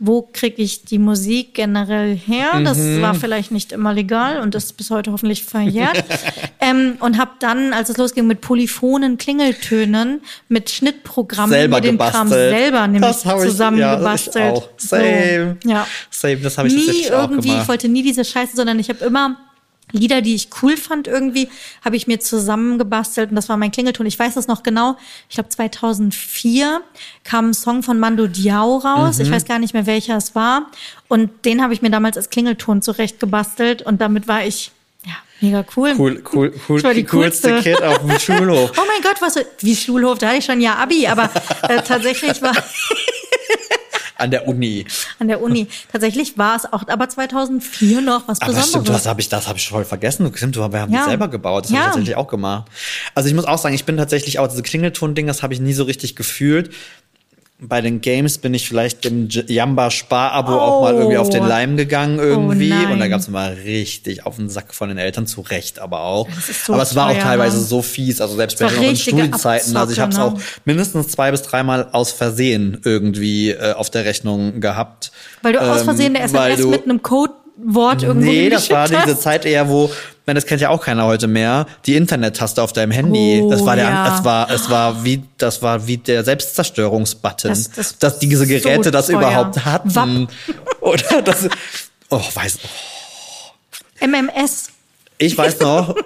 wo kriege ich die Musik generell her? Das Mhm. war vielleicht nicht immer legal und das ist bis heute hoffentlich verjährt. ähm, und habe dann, als es losging mit polyphonen Klingeltönen, mit Schnittprogrammen, selber den Kram gebastelt. selber nämlich zusammengebastelt. Ja, ich auch. Same. So, ja Same, das habe ich nie tatsächlich auch irgendwie, gemacht. ich wollte nie diese Scheiße, sondern ich habe immer Lieder, die ich cool fand irgendwie, habe ich mir zusammengebastelt und das war mein Klingelton. Ich weiß das noch genau. Ich glaube 2004 kam ein Song von Mando Diao raus. Mhm. Ich weiß gar nicht mehr welcher es war und den habe ich mir damals als Klingelton zurecht gebastelt und damit war ich ja mega cool. Cool, cool, cool, Ich war die coolste coolste. Kid auf dem Schulhof. Oh mein Gott, was wie Schulhof, da hatte ich schon ja Abi, aber äh, tatsächlich war An der Uni. an der Uni. Tatsächlich war es auch, aber 2004 noch was Aber Besonderes. stimmt, das habe ich, das habe ich voll vergessen. Stimmt, wir haben Ja. die selber gebaut. Das habe Ja. ich tatsächlich auch gemacht. Also ich muss auch sagen, ich bin tatsächlich auch diese Klingelton-Ding, das habe ich nie so richtig gefühlt. Bei den Games bin ich vielleicht dem J- Jamba-Spar-Abo auch mal irgendwie auf den Oh. Leim gegangen irgendwie. nein. und da gab es mal richtig auf den Sack von den Eltern, zu Recht aber auch. So aber es war auch teilweise ne? so fies. Also selbst bei noch in richtige Studienzeiten. Also ich habe es auch ne? mindestens zwei bis dreimal aus Versehen irgendwie äh, auf der Rechnung gehabt. Weil du aus Ähm, Versehen eine weil SMS du- mit einem Codewort irgendwo Nee, das war diese. Zeit eher, wo, man, das kennt ja auch keiner heute mehr, die Internet-Taste auf deinem Handy. Oh, das war der, ja. das war, es war wie, das war wie der Selbstzerstörungsbutton, Das- das- dass diese so Geräte das teuer. überhaupt hatten. Wapp. Oder das, oh, weiß, oh. MMS. ich weiß noch,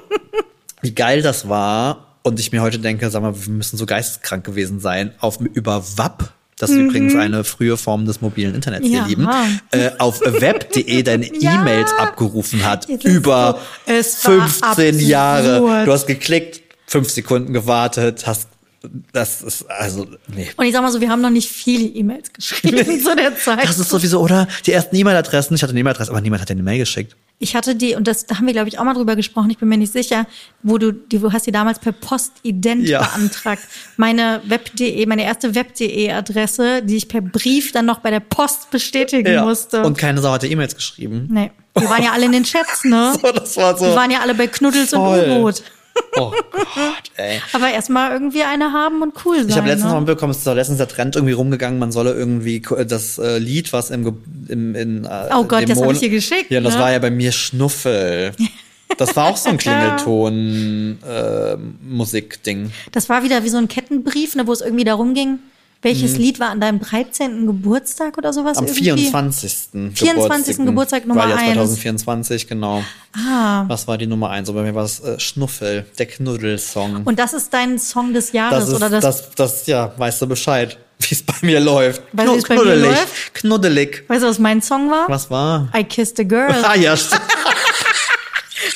wie geil das war. Und ich mir heute denke, sag mal, wir müssen so geisteskrank gewesen sein, auf, über WAP. Das ist übrigens eine frühe Form des mobilen Internets, ihr Mhm. Ja. Lieben. Äh, auf web.de deine Ja. E-Mails abgerufen hat. Über so- es war 15 Jahre. Du hast geklickt, fünf Sekunden gewartet, hast, das ist, also, nee. Und ich sag mal so, wir haben noch nicht viele E-Mails geschrieben zu der Zeit. Das ist sowieso, oder? Die ersten E-Mail-Adressen, ich hatte eine E-Mail-Adresse, aber niemand hat dir eine Mail geschickt. Ich hatte die, und das da haben wir, glaube ich, auch mal drüber gesprochen, ich bin mir nicht sicher, wo du, die, du hast die damals per Postident Ja. beantragt. Meine Web.de, meine erste Web.de-Adresse, die ich per Brief dann noch bei der Post bestätigen musste. Und keine Sau hatte E-Mails geschrieben. nee. Wir waren ja alle in den Chats, ne? So, das war so. Wir waren ja alle bei Knuddels Voll. und U-Boot. Oh Gott, ey. Aber erstmal irgendwie eine haben und cool sein. Ich habe letztens ne? mal mitbekommen, es ist doch letztens der Trend irgendwie rumgegangen, man solle irgendwie das äh, Lied, was im, im in, äh, Oh Gott, das hab Mon- ich dir geschickt, Ja, das ne? war ja bei mir Schnuffel. Das war auch so ein Klingelton äh, Musikding. Das war wieder wie so ein Kettenbrief, ne, wo es irgendwie darum ging, welches Lied war an deinem 13. Geburtstag oder sowas? Am irgendwie? 24. 24. Geburtstag Nummer war ja eins. 2024, genau. Ah. Was war die Nummer eins? Und bei mir war es äh, Schnuffel, der Knuddelsong. Und das ist dein Song des Jahres, das ist, oder das, das, das, ja, weißt du Bescheid, wie es bei mir läuft. Weißt du, wie es bei mir knuddelig, läuft? knuddelig. weißt du, was mein Song war? Was war? I Kissed a Girl Ah ja, stimmt.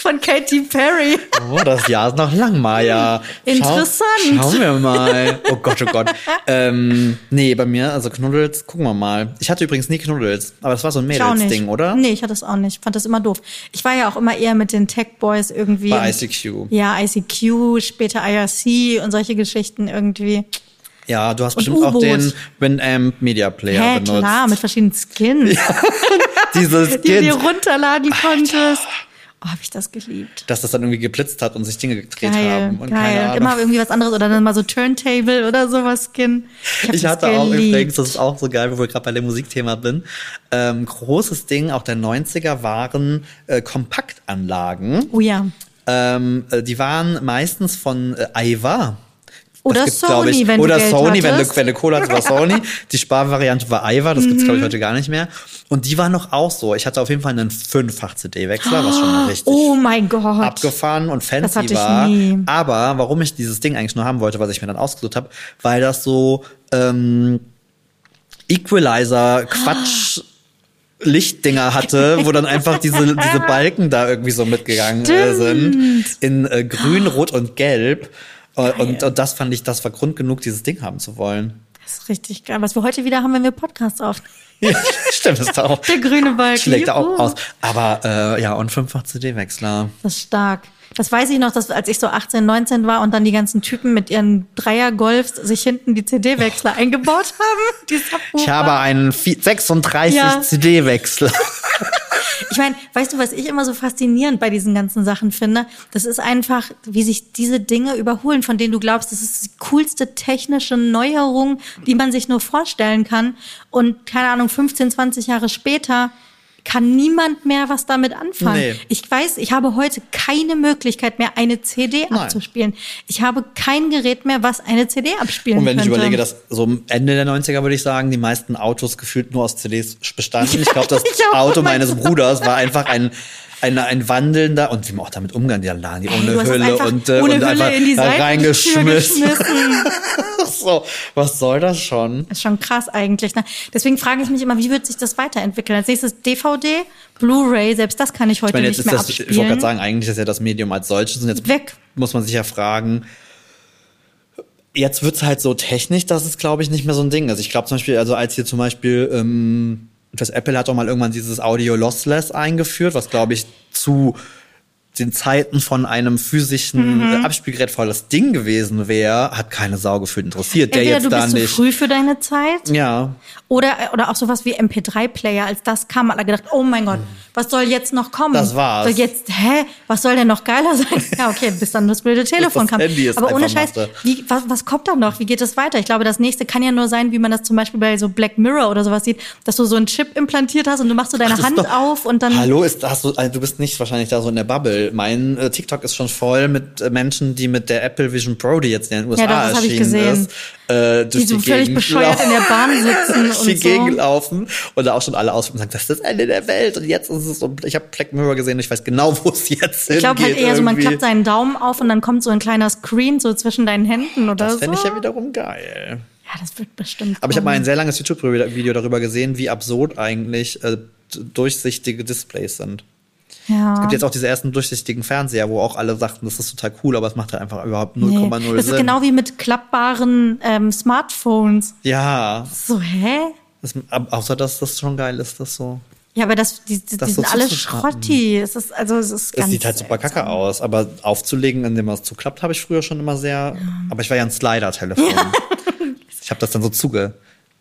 Von Katy Perry. Oh, das Jahr ist noch lang. Schau, Interessant. Schauen wir mal. Oh Gott, oh Gott. ähm, nee, bei mir, also Knuddels, gucken wir mal. Ich hatte übrigens nie Knuddels, aber das war so ein Ich. Mädels-Ding, oder? Nee, ich hatte es auch nicht. Fand das immer doof. Ich war ja auch immer eher mit den Tech Boys irgendwie. Bei ICQ. Ja, ICQ, später IRC und solche Geschichten irgendwie. Ja, du hast Und bestimmt auch den Winamp Media Player Hä, benutzt. klar, mit verschiedenen Skins, Dieses die du dir runterladen konntest. Oh, hab ich das geliebt. dass das dann irgendwie geblitzt hat und sich Dinge gedreht Geil, haben. Und keine geil. Ahnung. Immer irgendwie was anderes oder dann mal so Turntable oder sowas Skin. Ich das hatte auch geliebt. übrigens, das ist auch so geil, wo wir gerade bei dem Musikthema bin, ähm, großes Ding, auch der 90er waren äh, Kompaktanlagen. Oh ja. Ähm, äh, die waren meistens von äh, Aiwa. Oder gibt's, Sony, ich. wenn du Oder Geld Sony, wenn du, wenn du Cola hattest, war Sony. Die Sparvariante war Aiwa, das gibt's Mhm. glaube ich heute gar nicht mehr. Und die war noch auch so. Ich hatte auf jeden Fall einen fünffach CD-Wechsler, was schon richtig Oh mein Gott. abgefahren und fancy Das hatte ich war. nie. Aber warum ich dieses Ding eigentlich nur haben wollte, was ich mir dann ausgesucht habe, weil das so ähm, Equalizer Quatsch Lichtdinger hatte, wo dann einfach diese diese Balken da irgendwie so mitgegangen äh, sind in äh, grün, rot und gelb. Äh, und, und das fand ich, das war Grund genug, dieses Ding haben zu wollen. Das ist richtig geil. Was wir heute wieder haben, wenn wir Podcasts aufnehmen. Ja, stimmt, das ist auch. Der grüne Balken. Schlägt da auch aus. Aber äh, ja, und fünffach CD-Wechsler. Das ist stark. Das weiß ich noch, dass als ich so 18, 19 war und dann die ganzen Typen mit ihren Dreier-Golfs sich hinten die CD-Wechsler eingebaut haben. Die. Ich habe einen vi- 36 Ja. CD-Wechsler. Ich meine, weißt du, was ich immer so faszinierend bei diesen ganzen Sachen finde? Das ist einfach, wie sich diese Dinge überholen, von denen du glaubst, das ist die coolste technische Neuerung, die man sich nur vorstellen kann. Und keine Ahnung, 15, 20 Jahre später kann niemand mehr was damit anfangen. Nee. Ich weiß, ich habe heute keine Möglichkeit mehr, eine CD Nein. abzuspielen. Ich habe kein Gerät mehr, was eine CD abspielen Und wenn könnte. ich überlege, dass so Ende der 90er würde ich sagen, die meisten Autos gefühlt nur aus CDs bestanden. Ich glaube, das ich Auto mein meines. Bruders war einfach ein ein, ein wandelnder und wie man auch damit umgeht, die Ey, ohne Hülle und, äh, ohne und Hülle einfach in die da reingeschmissen. so, was soll das schon? Ist schon krass eigentlich. Ne? Deswegen frage ich mich immer, wie wird sich das weiterentwickeln? Als nächstes DVD, Blu-ray, selbst das kann ich heute Ich meine, jetzt nicht ist mehr das, ich wollte abspielen. gerade sagen, eigentlich ist ja das Medium als solches und jetzt Weg. muss man sich ja fragen, jetzt wird's halt so technisch, dass es, glaube ich, nicht mehr so ein Ding ist. Ich glaube zum Beispiel, also als hier zum Beispiel, ähm, das Apple hat doch mal irgendwann dieses Audio Lossless eingeführt, was, glaube ich, zu den Zeiten von einem physischen Mhm. Abspielgerät voll das Ding gewesen wäre, hat keine Sau gefühlt interessiert. Der Entweder jetzt du da bist zu nicht. früh für deine Zeit Ja, oder, oder auch sowas wie MP3-Player. Als das kam, hat er gedacht, oh mein Gott, was soll jetzt noch kommen? Das war's. Soll jetzt, hä, was soll denn noch geiler sein? ja, okay, bis dann das blöde Telefon das kam. Handy es Aber ohne Scheiß, wie, was, was kommt da noch? Wie geht es weiter? Ich glaube, das nächste kann ja nur sein, wie man das zum Beispiel bei so Black Mirror oder sowas sieht, dass du so einen Chip implantiert hast und du machst so deine Das ist Hand doch- auf und dann Hallo, ist, hast du, also du bist nicht wahrscheinlich da so in der Bubble. Mein äh, TikTok ist schon voll mit äh, Menschen, die mit der Apple Vision Pro, die jetzt in den USA Ja, doch, das erschienen gesehen. ist, äh, durch die so die völlig Gegend bescheuert in der Bahn sitzen durch die und so. Gegend laufen und da auch schon alle aus und sagen, das ist das Ende der Welt und jetzt ist es so. Ich habe Black Mirror gesehen, und ich weiß genau, wo es jetzt Ich glaube hingeht. halt eher so, man irgendwie. klappt seinen Daumen auf und dann kommt so ein kleiner Screen so zwischen deinen Händen oder Das so. fände ich ja wiederum geil. Ja, das wird bestimmt. Aber ich habe mal ein sehr langes YouTube-Video darüber gesehen, wie absurd eigentlich äh, durchsichtige Displays sind. Ja. Es gibt jetzt auch diese ersten durchsichtigen Fernseher, wo auch alle sagten, das ist total cool, aber es macht halt einfach überhaupt 0,0 Nee. Das Sinn. ist genau wie mit klappbaren ähm, Smartphones. ja, So, hä? das, außer dass das schon geil ist, das so. Ja, aber das, die, die, Das die so sind alle zuzuschrappen. Schrotti. Es ist, also, es ist Es ganz sieht halt super seltsam. kacke aus, aber aufzulegen, indem man es zuklappt, habe ich früher schon immer sehr. Aber ich war ja ein Slider-Telefon. ich habe das dann so zuge,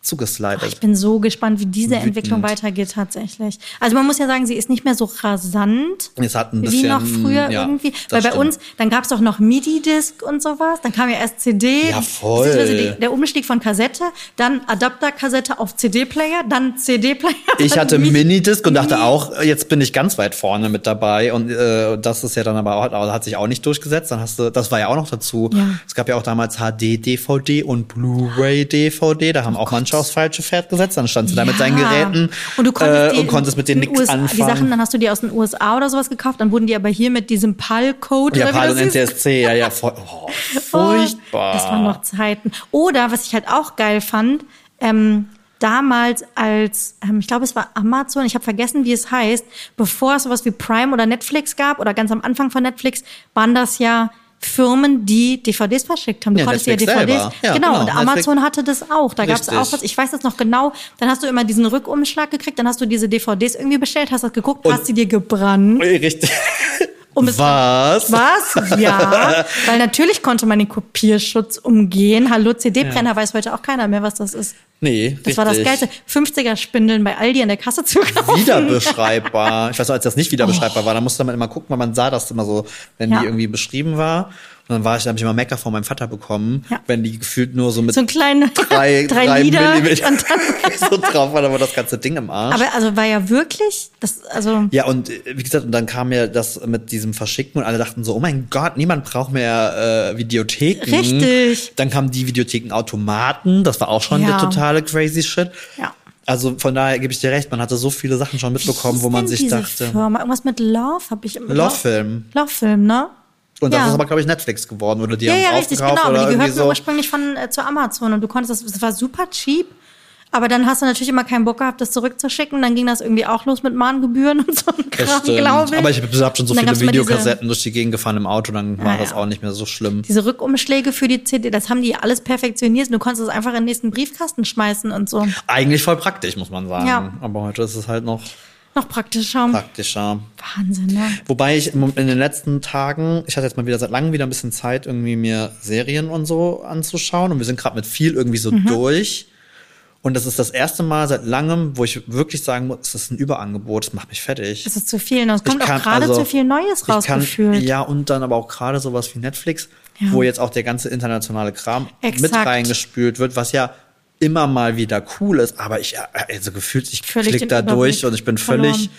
zugeslidert. Ich bin so gespannt, wie diese Wütend. Entwicklung weitergeht tatsächlich. Also man muss ja sagen, sie ist nicht mehr so rasant Es hat ein wie bisschen, noch früher ja, irgendwie. Weil bei stimmt. uns, dann gab's doch noch MIDI-Disc und sowas. Dann kam ja erst CD. Ja, voll. Der Umstieg von Kassette, dann Adapterkassette auf CD-Player, dann CD-Player. Ich hatte. Minidisc und dachte auch, jetzt bin ich ganz weit vorne mit dabei und äh, das ist ja dann aber auch, hat sich auch nicht durchgesetzt. Dann hast du, das war ja auch noch dazu. Ja. Es gab ja auch damals HD-DVD und Blu-ray-DVD. Da haben auch manche aufs falsche Pferd gesetzt. Dann stand sie da mit seinen Oh Ja. Geräten und du konntest, äh, und konntest mit denen nichts USA, anfangen. Die Sachen, dann hast du die aus den USA oder sowas gekauft, dann wurden die aber hier mit diesem PAL-Code ja, PAL und NTSC, ja, ja, voll, oh, furchtbar. Das waren noch Zeiten. Oder, was ich halt auch geil fand, ähm, damals als, ähm, ich glaube, es war Amazon, ich habe vergessen, wie es heißt, bevor es sowas wie Prime oder Netflix gab oder ganz am Anfang von Netflix, waren das ja Firmen, die DVDs verschickt haben. Du Ja, konntest Netflix ja DVDs. Ja, genau, genau, und Netflix- Amazon hatte das auch. Da gab es auch was. Ich weiß das noch genau. Dann hast du immer diesen Rückumschlag gekriegt, dann hast du diese DVDs irgendwie bestellt, hast das geguckt, hast sie dir gebrannt. Richtig. Um es- Was? Was? Ja, weil natürlich konnte man den Kopierschutz umgehen. Hallo, CD-Brenner weiß heute auch keiner mehr, was das ist. Nee, Das war das Geilste. 50er-Spindeln bei Aldi an der Kasse zu kaufen. wieder beschreibbar. Ich weiß noch, als das nicht wieder beschreibbar war, da musste man immer gucken, weil man sah das immer so, wenn Ja. die irgendwie beschrieben war. Und dann war ich, da habe ich immer Mecker von meinem Vater bekommen, Ja. wenn die gefühlt nur so mit So ein kleiner drei, drei, drei Lieder. Millimeter Und dann, so drauf war, da war das ganze Ding im Arsch. aber also war ja wirklich, das, also, ja, und äh, wie gesagt, und dann kam ja das mit diesem Verschicken und alle dachten so, oh mein Gott, niemand braucht mehr äh, Videotheken. Richtig. Dann kamen die Videothekenautomaten, das war auch schon Ja. der totale crazy shit. Ja. Also von daher gebe ich dir recht, man hatte so viele Sachen schon mitbekommen, wo man sich diese dachte. Firma? Irgendwas mit Love habe ich immer. Love-Film. Love-Film, ne? Und das ja. ist aber, glaube ich, Netflix geworden, oder die Ja, haben ja, richtig, genau. Aber die gehörten so. ursprünglich von, äh, zu Amazon und du konntest das, das war super cheap. Aber dann hast du natürlich immer keinen Bock gehabt, das zurückzuschicken. Dann ging das irgendwie auch los mit Mahngebühren und so ein Das Kram, glaube ich. Aber ich habe schon so viele Videokassetten durch die Gegend gefahren im Auto, dann war Ja, das auch nicht mehr so schlimm. Diese Rückumschläge für die CD, das haben die alles perfektioniert. Du konntest es einfach in den nächsten Briefkasten schmeißen und so. Eigentlich voll praktisch, muss man sagen. Ja. Aber heute ist es halt noch Noch praktischer. praktischer. Wahnsinn, ne? Wobei ich in den letzten Tagen, ich hatte jetzt mal wieder seit langem wieder ein bisschen Zeit, irgendwie mir Serien und so anzuschauen. Und wir sind gerade mit viel irgendwie so Mhm. durch. Und das ist das erste Mal seit langem, wo ich wirklich sagen muss, es ist ein Überangebot, das macht mich fertig. Es ist zu viel. Und es kommt Ich auch kann- gerade also, zu viel Neues kann- rausgefühlt. Ja, und dann aber auch gerade sowas wie Netflix, Ja. wo jetzt auch der ganze internationale Kram mit Exakt. reingespült wird, was ja immer mal wieder cool ist, aber ich, also gefühlt, ich Völlig klick da durch und ich bin völlig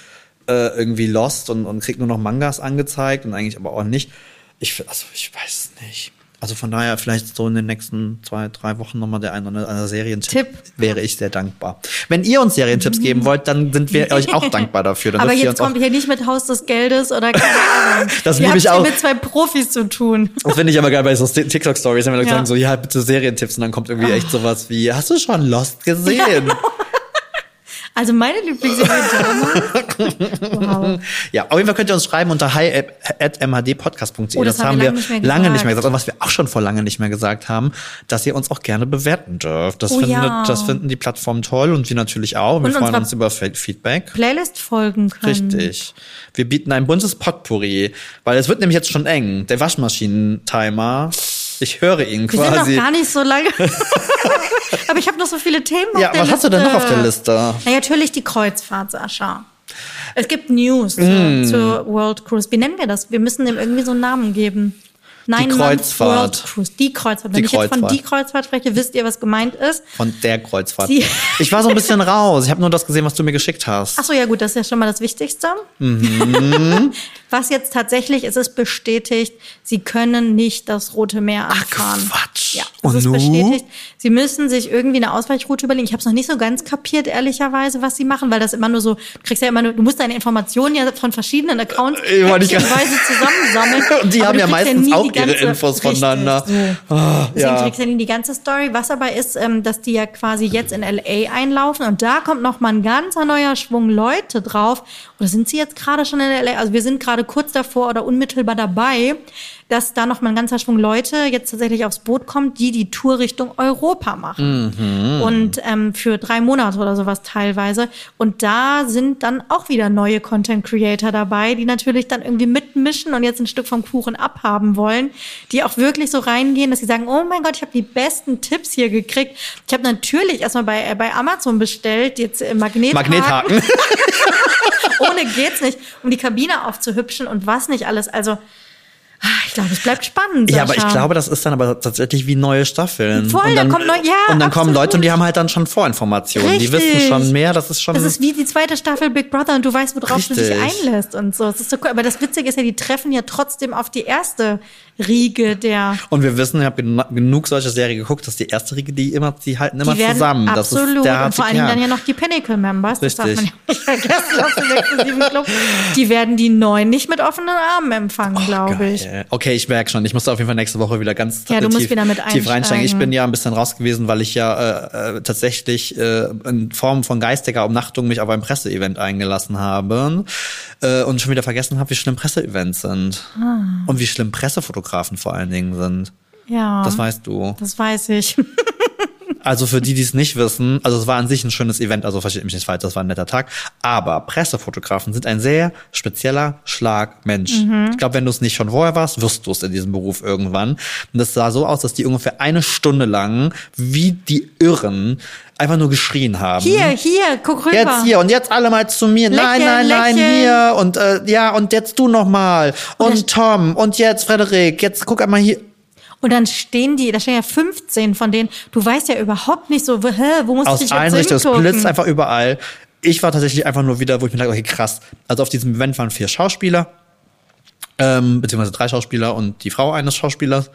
äh, irgendwie lost und, und krieg nur noch Mangas angezeigt und eigentlich aber auch nicht. Ich, also ich weiß es nicht. Also von daher vielleicht so in den nächsten zwei, drei Wochen nochmal der eine oder andere Serientipp. Tipp. Wäre ich sehr dankbar. Wenn ihr uns Serientipps geben wollt, dann sind wir euch auch dankbar dafür. Aber jetzt kommt hier nicht mit Haus des Geldes oder keine Ahnung. Das liebe ich auch. mit zwei Profis zu tun. Das finde ich aber geil bei so TikTok-Stories, wenn wir Ja. sagen so, ja, bitte Serientipps und dann kommt irgendwie echt sowas wie, hast du schon Lost gesehen? Also meine Lieblingsserie damals. Wow. ja, auf jeden Fall könnt ihr uns schreiben unter hi@mhdpodcast.de. Oh, das, das haben wir wir lange nicht mehr lange nicht mehr gesagt. Und was wir auch schon vor lange nicht mehr gesagt haben, dass ihr uns auch gerne bewerten dürft. Das, Oh findet, ja. das finden die Plattformen toll und wir natürlich auch. Wir Und freuen uns über Fe- Feedback. Playlist folgen können. Richtig. Wir bieten ein buntes Potpourri, weil es wird nämlich jetzt schon eng. Der Waschmaschinentimer. Ich höre ihn Wir sind noch quasi. gar nicht so lange. Aber ich habe noch so viele Themen Ja, auf der was Liste. hast du denn noch auf der Liste? Na, natürlich die Kreuzfahrt, Sascha. Es gibt News Mm. zu, zur World Cruise. Wie nennen wir das? Wir müssen dem irgendwie so einen Namen geben. Nine Months Kreuzfahrt. World Cruise. Die Kreuzfahrt. Wenn Die ich jetzt von Kreuzfahrt. die Kreuzfahrt spreche, wisst ihr, was gemeint ist. Von der Kreuzfahrt. Sie- Ich war so ein bisschen raus. Ich habe nur das gesehen, was du mir geschickt hast. Ach so, ja gut, das ist ja schon mal das Wichtigste. Mhm. Was jetzt tatsächlich, es ist bestätigt, sie können nicht das Rote Meer anfahren. Quatsch. Ja, Und ist bestätigt. Sie müssen sich irgendwie eine Ausweichroute überlegen. Ich habe es noch nicht so ganz kapiert, ehrlicherweise, was sie machen, weil das immer nur so, du kriegst ja immer nur, du musst deine Informationen ja von verschiedenen Accounts Äh, zusammensammeln. Und die haben ja meistens nie auch die ihre Infos Richtig, voneinander. So. Ah, Deswegen ja. kriegst du nie die ganze Story. Was aber ist, ähm, dass die ja quasi jetzt in LA einlaufen und da kommt noch mal ein ganzer neuer Schwung Leute drauf. Oder sind sie jetzt gerade schon in LA? Also wir sind gerade kurz davor oder unmittelbar dabei, dass da noch mal ein ganzer Schwung Leute jetzt tatsächlich aufs Boot kommt, die die Tour Richtung Europa machen. Mhm. Und ähm, für drei Monate oder sowas teilweise. Und da sind dann auch wieder neue Content Creator dabei, die natürlich dann irgendwie mitmischen und jetzt ein Stück vom Kuchen abhaben wollen, die auch wirklich so reingehen, dass sie sagen, oh mein Gott, ich habe die besten Tipps hier gekriegt. Ich habe natürlich erstmal bei, äh, bei Amazon bestellt, jetzt äh, Magnethaken. Magnethaken. Ohne geht's nicht, um die Kabine aufzuhübschen und was nicht alles. Also, ich glaube, es bleibt spannend. Ja, aber Sascha. ich glaube, das ist dann aber tatsächlich wie neue Staffeln. Voll, und da dann, kommt neu- ja, und dann kommen absolut. Leute und die haben halt dann schon Vorinformationen. Die wissen Richtig. schon mehr. Das ist schon. Das ist wie die zweite Staffel Big Brother und du weißt, worauf du dich Richtig. einlässt und so. Es ist so cool. Aber das Witzige ist ja, die treffen ja trotzdem auf die erste Riege der. und wir wissen, ich habe genug solche Serien geguckt, dass die erste Riege, die immer, die halten immer Die werden zusammen. Das absolut ist der und vor allen Dingen Kern. dann ja noch die Pinnacle Members, das darf man Richtig. ja nicht vergessen aus dem exklusiven Club. Die werden die neuen nicht mit offenen Armen empfangen, glaube ich. Geil. Okay, ich merke schon. Ich muss auf jeden Fall nächste Woche wieder ganz Ja, du tief, musst wieder mit tief reinsteigen. Ich einsteigen. bin ja ein bisschen raus gewesen, weil ich ja äh, äh, tatsächlich äh, in Form von geistiger Umnachtung mich auf ein Presseevent eingelassen habe äh, und schon wieder vergessen habe, wie schlimm Presseevents sind Ah. und wie schlimm Pressefotografen vor allen Dingen sind. Ja, Das weißt du. das weiß ich. Also für die, die es nicht wissen, also es war an sich ein schönes Event, also versteht mich nicht falsch, das war ein netter Tag. Aber Pressefotografen sind ein sehr spezieller Schlag Mensch. Mhm. Ich glaube, wenn du es nicht schon vorher warst, wirst du es in diesem Beruf irgendwann. Und das sah so aus, dass die ungefähr eine Stunde lang, wie die Irren, einfach nur geschrien haben. Hier, hier, guck rüber. Jetzt hier und jetzt alle mal zu mir. nein, Lächeln, nein, nein, lächeln. hier und äh, ja und jetzt du noch mal und Tom und jetzt Frederik. Jetzt guck einmal hier. Und dann stehen die, da stehen ja 15 von denen. Du weißt ja überhaupt nicht so, wo- hä, wo musst du aus dich allen jetzt Richtungen. Es blitzt einfach überall. Ich war tatsächlich einfach nur wieder, wo ich mir dachte, okay, krass. Also auf diesem Event waren vier Schauspieler, ähm, beziehungsweise drei Schauspieler und die Frau eines Schauspielers.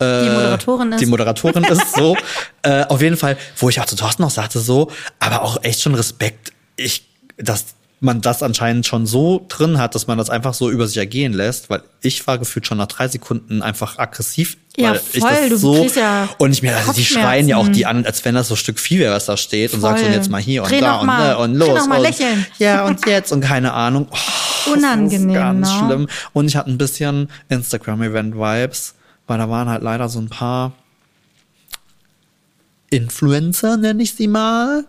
Äh, Die Moderatorin ist. Die Moderatorin ist so. Äh, auf jeden Fall, wo ich auch zu Thorsten noch sagte, so, aber auch echt schon Respekt. Ich, das man das anscheinend schon so drin hat, dass man das einfach so über sich ergehen lässt, weil ich war gefühlt schon nach drei Sekunden einfach aggressiv. Ja, weil ich voll, das du so ja und ich mir, also die schreien ja auch die an, als wenn das so ein Stück Vieh wäre, was da steht und sagst so Voll. jetzt mal hier und Dreh da und, mal. ne, und los und lächeln. ja und jetzt und keine Ahnung. Oh, das ist Unangenehm, ganz ne? schlimm. Und ich hatte ein bisschen Instagram-Event-Vibes, weil da waren halt leider so ein paar Influencer, nenne ich sie mal.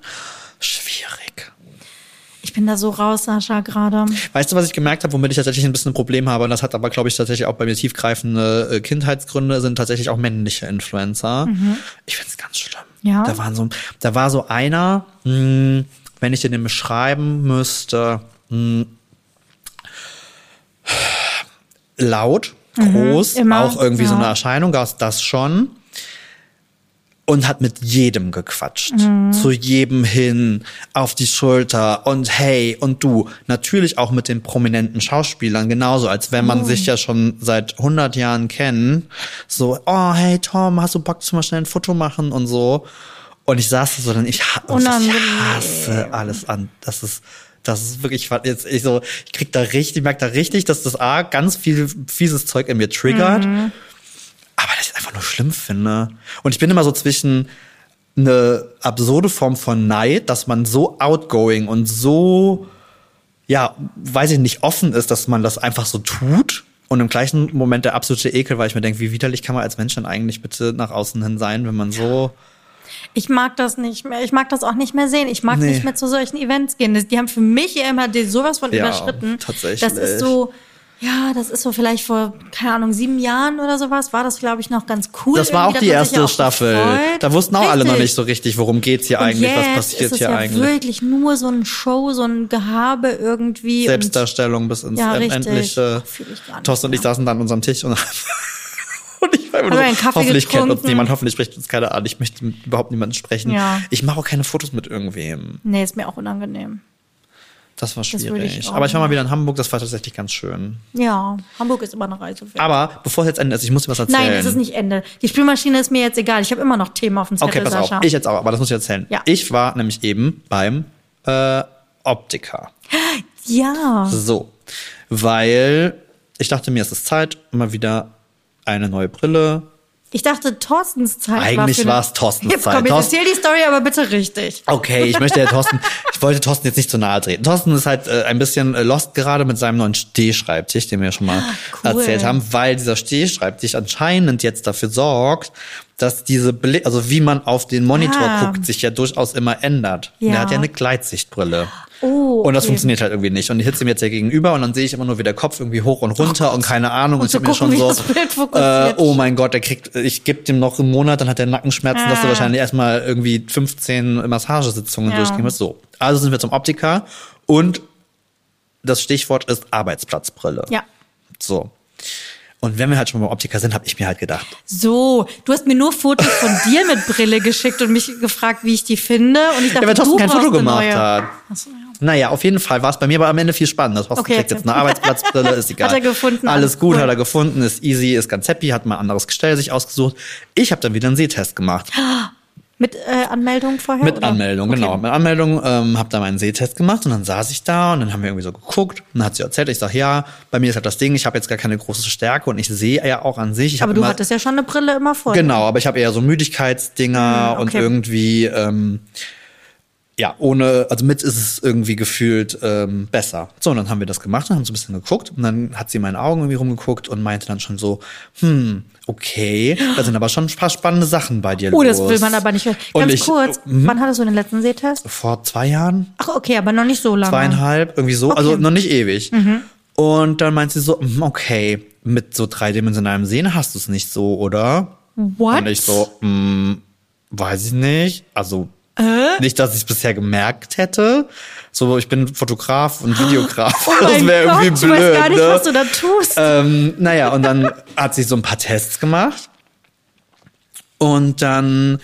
Schwierig. Ich bin da so raus, Sascha, gerade. Weißt du, was ich gemerkt habe, womit ich tatsächlich ein bisschen ein Problem habe, und das hat aber, glaube ich, tatsächlich auch bei mir tiefgreifende äh, Kindheitsgründe, sind tatsächlich auch männliche Influencer. Ich finde es ganz schlimm. Mhm. Ja. Da, waren so, da war so einer, mh, wenn ich den beschreiben müsste, mh, laut, groß, Mhm. auch irgendwie so eine Erscheinung, das, das schon. Und hat mit jedem gequatscht. Mhm. Zu jedem hin, auf die Schulter und hey und du. Natürlich auch mit den prominenten Schauspielern, genauso, als wenn Oh. man sich ja schon seit 100 Jahren kennt. So, oh hey Tom, hast du Bock zu mal schnell ein Foto machen und so. Und ich saß so, dann ich, und ich hasse alles an. Das ist, das ist wirklich, jetzt, ich so, ich krieg da richtig, ich merk da richtig, dass das A, ganz viel fieses Zeug in mir triggert. Mhm. Aber das ich einfach nur schlimm finde. Und ich bin immer so zwischen eine absurde Form von Neid, dass man so outgoing und so, ja, weiß ich nicht, offen ist, dass man das einfach so tut. Und im gleichen Moment der absolute Ekel, weil ich mir denke, wie widerlich kann man als Mensch denn eigentlich bitte nach außen hin sein, wenn man so. Ich mag das nicht mehr. Ich mag das auch nicht mehr sehen. Ich mag Nee. nicht mehr zu solchen Events gehen. Die haben für mich ja immer sowas von Ja, überschritten. tatsächlich. Das ist so, ja, das ist so vielleicht vor, keine Ahnung, sieben Jahren oder sowas, war das, glaube ich, noch ganz cool. Das war auch die erste auch Staffel. gefreut. Da wussten auch alle noch Richtig. nicht so richtig, worum geht's hier Und eigentlich, was passiert ist es hier ja eigentlich. wirklich nur so ein Show, so ein Gehabe irgendwie. Selbstdarstellung bis ins Ja, richtig. Endliche. Thorsten und ich saßen dann an unserem Tisch und, und ich war immer nur so, hoffentlich kennt uns getrunken? niemand, hoffentlich spricht uns keiner an. Ich möchte mit überhaupt niemanden sprechen. Ja. Ich mache auch keine Fotos mit irgendwem. Nee, ist mir auch unangenehm. Das war schwierig. ich auch Aber ich war mal wieder in Hamburg, das war tatsächlich ganz schön. Ja, Hamburg ist immer eine Reise wert. Aber bevor es jetzt endet, ist, ich muss dir was erzählen. Nein, es ist nicht Ende. Die Spülmaschine ist mir jetzt egal. Ich habe immer noch Themen auf dem Zettel, Okay, pass Sascha. auf. Ich jetzt auch, aber das muss ich erzählen. Ja. Ich war nämlich eben beim äh, Optiker. ja. So, weil ich dachte mir, es ist Zeit, mal wieder eine neue Brille. Ich dachte, Thorstens Zeit war Eigentlich war es Thorstens Jetzt Zeit. komm, jetzt Thorsten- erzähl die Story aber bitte richtig. Okay, ich möchte ja Thorsten, ich wollte Thorsten jetzt nicht zu nahe treten. Thorsten ist halt äh, ein bisschen äh, lost gerade mit seinem neuen Stehschreibtisch, den wir ja schon mal cool. erzählt haben, weil dieser Stehschreibtisch anscheinend jetzt dafür sorgt, dass diese Blick, also wie man auf den Monitor Ah. guckt, sich ja durchaus immer ändert. Ja. Der hat ja eine Gleitsichtbrille. Oh, Und das funktioniert halt irgendwie nicht. Und ich sitze ihm jetzt hier gegenüber und dann sehe ich immer nur, wie der Kopf irgendwie hoch und runter und keine Ahnung. Und ich zu hab mir schon so, äh, oh mein Gott, der kriegt, ich gebe dem noch einen Monat, dann hat der Nackenschmerzen, dass du Ah. wahrscheinlich erstmal irgendwie 15 Massagesitzungen Ja. durchgehen musst. So. Also sind wir zum Optiker und das Stichwort ist Arbeitsplatzbrille. Ja. So. Und wenn wir halt schon beim Optiker sind, habe ich mir halt gedacht, So, du hast mir nur Fotos von dir mit Brille geschickt und mich gefragt, wie ich die finde. Und ich dachte, ja, weil Thorsten du kein Foto gemacht neue. hat. So, ja. Naja, auf jeden Fall war es bei mir aber am Ende viel spannender. Thorsten Okay, kriegt jetzt eine Arbeitsplatzbrille, ist egal. Hat er gefunden, Alles alles gut, cool. hat er gefunden, ist easy, ist ganz happy, hat mal ein anderes Gestell sich ausgesucht. Ich habe dann wieder einen Sehtest gemacht. Mit äh, Anmeldung vorher? Mit oder? Anmeldung, Okay. genau. Mit Anmeldung ähm, habe da meinen Sehtest gemacht und dann saß ich da und dann haben wir irgendwie so geguckt und dann hat sie erzählt, ich sag ja, bei mir ist halt das Ding, ich habe jetzt gar keine große Stärke und ich sehe ja auch an sich. Ich Aber du immer, hattest ja schon eine Brille immer vor. Genau, aber ich habe eher so Müdigkeitsdinger und okay. irgendwie, ähm, ja, ohne, also mit ist es irgendwie gefühlt ähm, besser. So, und dann haben wir das gemacht und haben so ein bisschen geguckt und dann hat sie in meinen Augen irgendwie rumgeguckt und meinte dann schon so, hm, okay, da sind aber schon ein paar spannende Sachen bei dir Oh, los. das will man aber nicht hören. Und Ganz ich- kurz, Mhm. wann hattest du den letzten Sehtest? Vor zwei Jahren? Ach, okay, aber noch nicht so lange. zweieinhalb, irgendwie so, also noch nicht ewig. Und dann meint sie so, hm, okay, mit so dreidimensionalem Sehen hast du es nicht so, oder? What? Und ich so, hm, weiß ich nicht. Also nicht, dass ich es bisher gemerkt hätte. So, ich bin Fotograf und Videograf. Oh das wäre irgendwie ich blöd. weiß gar nicht, ne? was du da tust. Ähm, naja, und dann hat sie so ein paar Tests gemacht. Und dann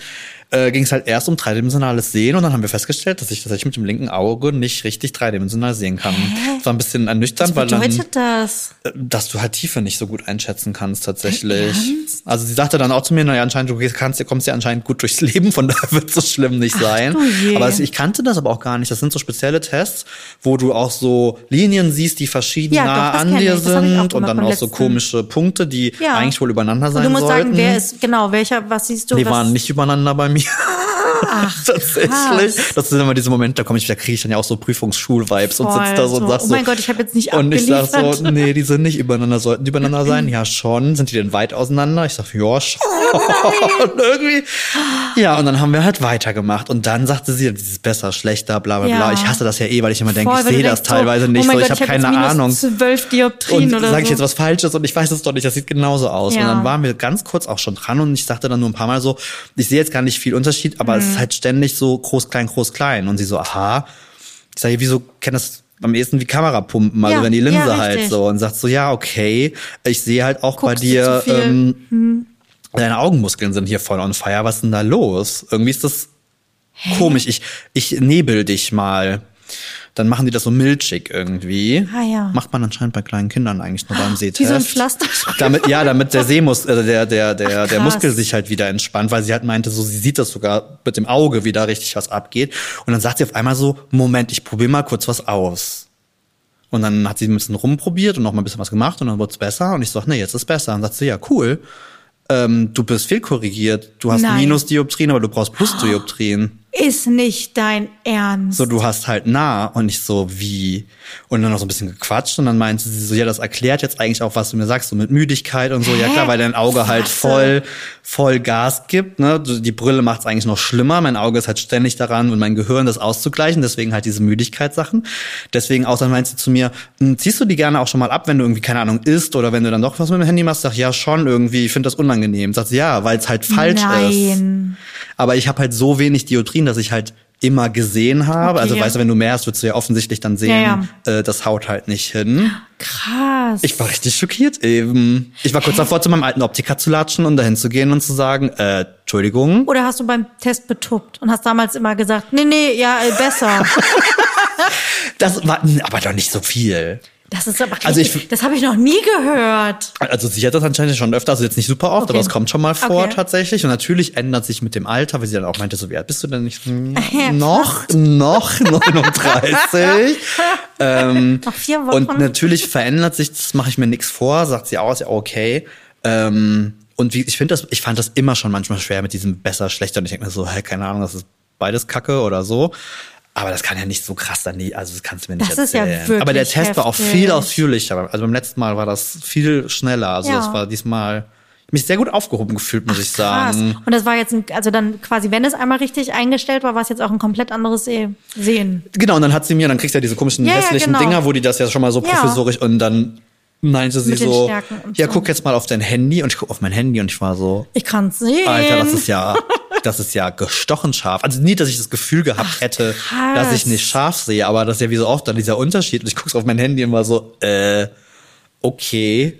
äh, ging es halt erst um dreidimensionales Sehen und dann haben wir festgestellt, dass ich tatsächlich mit dem linken Auge nicht richtig dreidimensional sehen kann. Das war ein bisschen ernüchternd, weil Was dann, bedeutet das? äh, dass du halt Tiefe nicht so gut einschätzen kannst tatsächlich. Also sie sagte dann auch zu mir, naja, anscheinend du kannst, kommst ja anscheinend gut durchs Leben, von daher wird es so schlimm nicht sein. du je. Aber ich kannte das aber auch gar nicht. Das sind so spezielle Tests, wo du auch so Linien siehst, die verschieden Ja, nah doch, an dir sind und dann auch so komische Punkte, die Ja. eigentlich wohl übereinander sein Und du musst sollten. sagen, wer ist, genau, welcher, was siehst du? Die was, waren nicht übereinander bei mir. Yeah. Ach, Tatsächlich. krass. Das sind immer diese Momente, da komme ich, da kriege ich dann ja auch so Prüfungsschul-Vibes und sitze da so und sag so. Oh mein Gott, ich habe jetzt nicht Und ich sag so, nee, die sind nicht übereinander. Sollten die übereinander sein? Ja, schon. Sind die denn weit auseinander? Ich sag, ja, schon. und irgendwie. Ja, und dann haben wir halt weitergemacht. Und dann sagte sie, das ist besser, schlechter, bla, bla, Ja. bla. Ich hasse das ja eh, weil ich immer denke, Voll, ich sehe das so, teilweise nicht oh so. Ich habe hab keine Ahnung. Zwölf Dioptrien Und oder sage ich so. jetzt was Falsches und ich weiß es doch nicht, das sieht genauso aus. Ja. Und dann waren wir ganz kurz auch schon dran und ich sagte dann nur ein paar Mal so, ich sehe jetzt gar nicht viel Unterschied, aber Mhm. Es ist halt ständig so groß, klein, groß, klein. Und sie so, aha. Ich sage, wieso kennt das am ehesten wie Kamerapumpen, also Ja, wenn die Linse ja, halt so und sagt so, ja, okay, ich sehe halt auch bei Guckst du dir? Mhm. ähm, deine Augenmuskeln sind hier voll on fire, was ist denn da los? Irgendwie ist das komisch. Ich, ich nebel dich mal. Dann machen die das so milchig irgendwie. Ah, ja. Macht man anscheinend bei kleinen Kindern eigentlich nur beim Sehtest. Wie so ein Pflaster. Damit, ja, damit der Seemus, äh, der, der, der, Ach, der. Muskel sich halt wieder entspannt, weil sie halt meinte, so, sie sieht das sogar mit dem Auge, wie da richtig was abgeht. Und dann sagt sie auf einmal so, Moment, ich probiere mal kurz was aus. Und dann hat sie ein bisschen rumprobiert und noch mal ein bisschen was gemacht und dann wurde es besser. Und ich sag, nee, jetzt ist besser. Und dann sagt sie, ja, cool. Ähm, du bist fehlkorrigiert. Du hast Nein. Minusdioptrien, aber du brauchst Plusdioptrien. Ist nicht dein Ernst. So, du hast halt nah und nicht so wie. Und dann noch so ein bisschen gequatscht und dann meinte sie so, ja, das erklärt jetzt eigentlich auch, was du mir sagst, so mit Müdigkeit und so. Ja Hä? klar, weil dein Auge halt Was? voll, voll Gas gibt. Ne? Die Brille macht es eigentlich noch schlimmer. Mein Auge ist halt ständig daran und mein Gehirn das auszugleichen. Deswegen halt diese Müdigkeitssachen. Deswegen auch dann meinte sie zu mir, "Hm, ziehst du die gerne auch schon mal ab, wenn du irgendwie, keine Ahnung, isst oder wenn du dann doch was mit dem Handy machst? Sag, ja, schon irgendwie, ich finde das unangenehm. Sagt sie, ja, weil es halt falsch ist. Nein. Aber ich habe halt so wenig Dioptrien, dass ich halt immer gesehen habe. Okay, also ja. weißt du, wenn du mehr hast, würdest du ja offensichtlich dann sehen, Ja, Äh, das haut halt nicht hin. Krass. Ich war richtig schockiert eben. Ich war kurz davor, zu meinem alten Optiker zu latschen und dahin zu gehen und zu sagen, äh, Entschuldigung. Oder hast du beim Test betuppt und hast damals immer gesagt, nee, nee, ja, äh, besser. Das war aber doch nicht so viel. Das ist aber richtig, Also ich- das habe ich noch nie gehört. Also sie hat das anscheinend schon öfter, also jetzt nicht super oft, Okay. aber es kommt schon mal vor Okay. tatsächlich. Und natürlich ändert sich mit dem Alter, weil sie dann auch meinte, so wie alt bist du denn nicht? Noch, noch 39. ähm, Noch vier Wochen. Und natürlich verändert sich, das mache ich mir nichts vor, sagt sie auch, ist ja okay. Ähm, und wie, ich finde das, ich fand das immer schon manchmal schwer mit diesem besser, schlechter. Und ich denke mir so, hey, keine Ahnung, das ist beides Kacke oder so. Aber das kann ja nicht so krass dann nie, also das kannst du mir nicht Das ist ja erzählen. wirklich Aber der Test war auch heftig. viel ausführlicher. Also beim letzten Mal war das viel schneller. Also Ja. das war diesmal, ich mich sehr gut aufgehoben gefühlt, muss ich Krass. sagen. Und das war jetzt, ein, also dann quasi, wenn es einmal richtig eingestellt war, war es jetzt auch ein komplett anderes Se Sehen. Genau, und dann hat sie mir, dann kriegst du ja diese komischen Ja, ja, hässlichen genau. Dinger, wo die das ja schon mal so Ja. professorisch und dann meinte sie so, ja, guck jetzt mal auf dein Handy und ich guck auf mein Handy und ich war so, Ich kann es sehen. Alter, das ist ja, das ist ja gestochen scharf. Also nie, dass ich das Gefühl gehabt hätte, krass. dass ich nicht scharf sehe, aber das ist ja wie so oft dann dieser Unterschied und ich guck's auf mein Handy war so, äh, okay.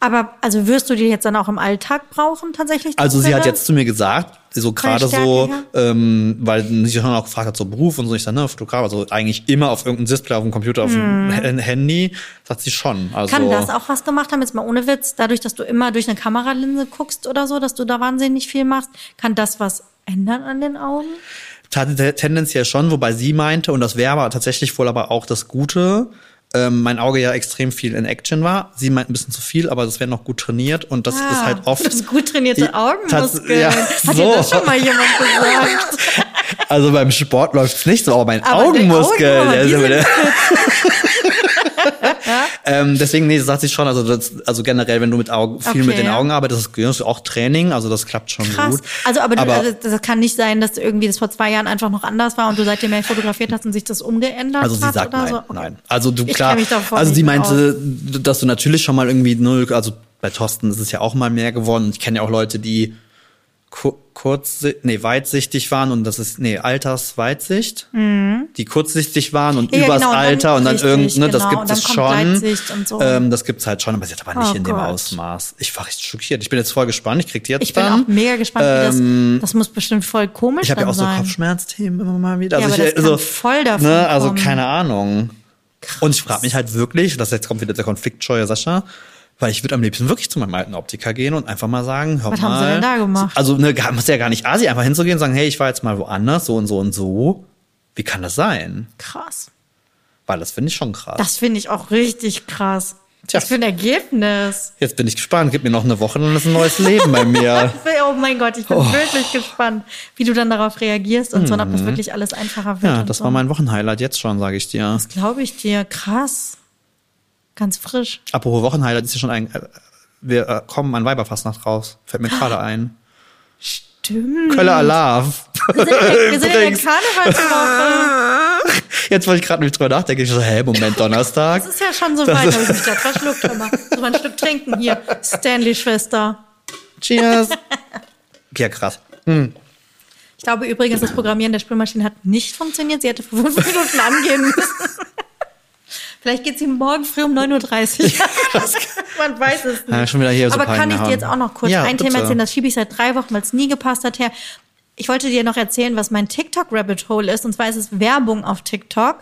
Aber also wirst du die jetzt dann auch im Alltag brauchen tatsächlich? Also sie hat jetzt zu mir gesagt, so gerade so, ähm, weil sie sich schon auch gefragt hat, so Beruf und so, ich sag, ne, Fotograf, also eigentlich immer auf irgendeinem Display, auf dem Computer, auf dem H- Handy, sagt sie schon. Also, Kann das auch was gemacht haben, jetzt mal ohne Witz, dadurch, dass du immer durch eine Kameralinse guckst oder so, dass du da wahnsinnig viel machst, kann das was ändern an den Augen? tendenziell schon, wobei sie meinte, und das wäre aber tatsächlich wohl aber auch das Gute, ähm, mein Auge ja extrem viel in Action war. Sie meint ein bisschen zu viel, aber das wäre noch gut trainiert und das ist halt oft. Ah, Das gut trainierte Augenmuskeln. ja, Hat so. dir das schon mal jemand gesagt? Also beim Sport läuft's nicht so, aber mein Aber Augenmuskel, Augen, der ist die ja sind wieder. Ähm, deswegen, nee, das sagt sie schon. Also, das, also generell, wenn du mit Augen, viel Okay, mit den ja. Augen arbeitest, das ist auch Training, also das klappt schon Krass. gut. Also, aber, du, aber also, das kann nicht sein, dass irgendwie das vor zwei Jahren einfach noch anders war und du seitdem mehr fotografiert hast und sich das umgeändert Also sie hat sagt oder nein, so? Okay. nein. Also du klar, also sie meinte, dass du natürlich schon mal irgendwie null, also bei Thorsten ist es ja auch mal mehr geworden. Ich kenne ja auch Leute, die kurz, nee, weitsichtig waren und das ist, nee, Altersweitsicht, die kurzsichtig waren und Mhm. Ja, übers genau, und dann- Alter und dann irgend, ne, das genau, gibt und dann es schon. Und so. Ähm, das gibt's halt schon, aber sie hat aber nicht Oh in dem Gott. Ausmaß. Ich war richtig schockiert. Ich bin jetzt voll gespannt. Ich krieg die jetzt Ich bin dann. auch mega gespannt, wie das, das muss bestimmt voll komisch Ich habe ja auch so sein. Kopfschmerzthemen immer mal wieder. Ja, Also aber ich, das also, voll davon ne, also kommen. keine Ahnung. Und ich frage mich halt wirklich, das jetzt kommt wieder der konfliktscheue Sascha, weil ich würde am liebsten wirklich zu meinem alten Optiker gehen und einfach mal sagen, hör Was mal. haben sie denn da gemacht? Also ne, muss ja gar nicht Asi, einfach hinzugehen und sagen, hey, ich war jetzt mal woanders, so und so und so. Wie kann das sein? Krass. Weil das finde ich schon krass. Das finde ich auch richtig krass. Tja. Was für ein Ergebnis. Jetzt bin ich gespannt. Gib mir noch eine Woche, dann ist ein neues Leben bei mir. Oh mein Gott, ich bin wirklich gespannt, wie du dann darauf reagierst und so, und ob das wirklich alles einfacher wird. Mhm. Ja, das so. war mein Wochenhighlight jetzt schon, sage ich dir. Das glaube ich dir. Krass. Ganz frisch. Apropos Wochenhighlight ist ja schon ein. Äh, wir äh, kommen an Weiberfastnacht raus. Fällt mir gerade ein. Stimmt. Köller Alarv. Wir sind in der, wir sind in der. Karnevalswoche. Jetzt, weil ich gerade nämlich drüber nachdenke, ich so, hä, Moment, Donnerstag. Das ist ja schon so weit, habe ich mich gerade verschluckt. Mal. So ein Stück trinken hier. Stanley-Schwester. Cheers. Ja, krass. Ich glaube übrigens, das Programmieren der Spülmaschine hat nicht funktioniert. Sie hätte vor fünf Minuten angehen müssen. Vielleicht geht sie morgen früh um 9.30 Uhr. Man weiß es nicht. Ja, schon wieder hier so Aber kann ich dir jetzt auch noch kurz Ja, ein bitte. Thema erzählen? Das schiebe ich seit drei Wochen, weil es nie gepasst hat her. Ich wollte dir noch erzählen, was mein TikTok-Rabbit Hole ist. Und zwar ist es Werbung auf TikTok.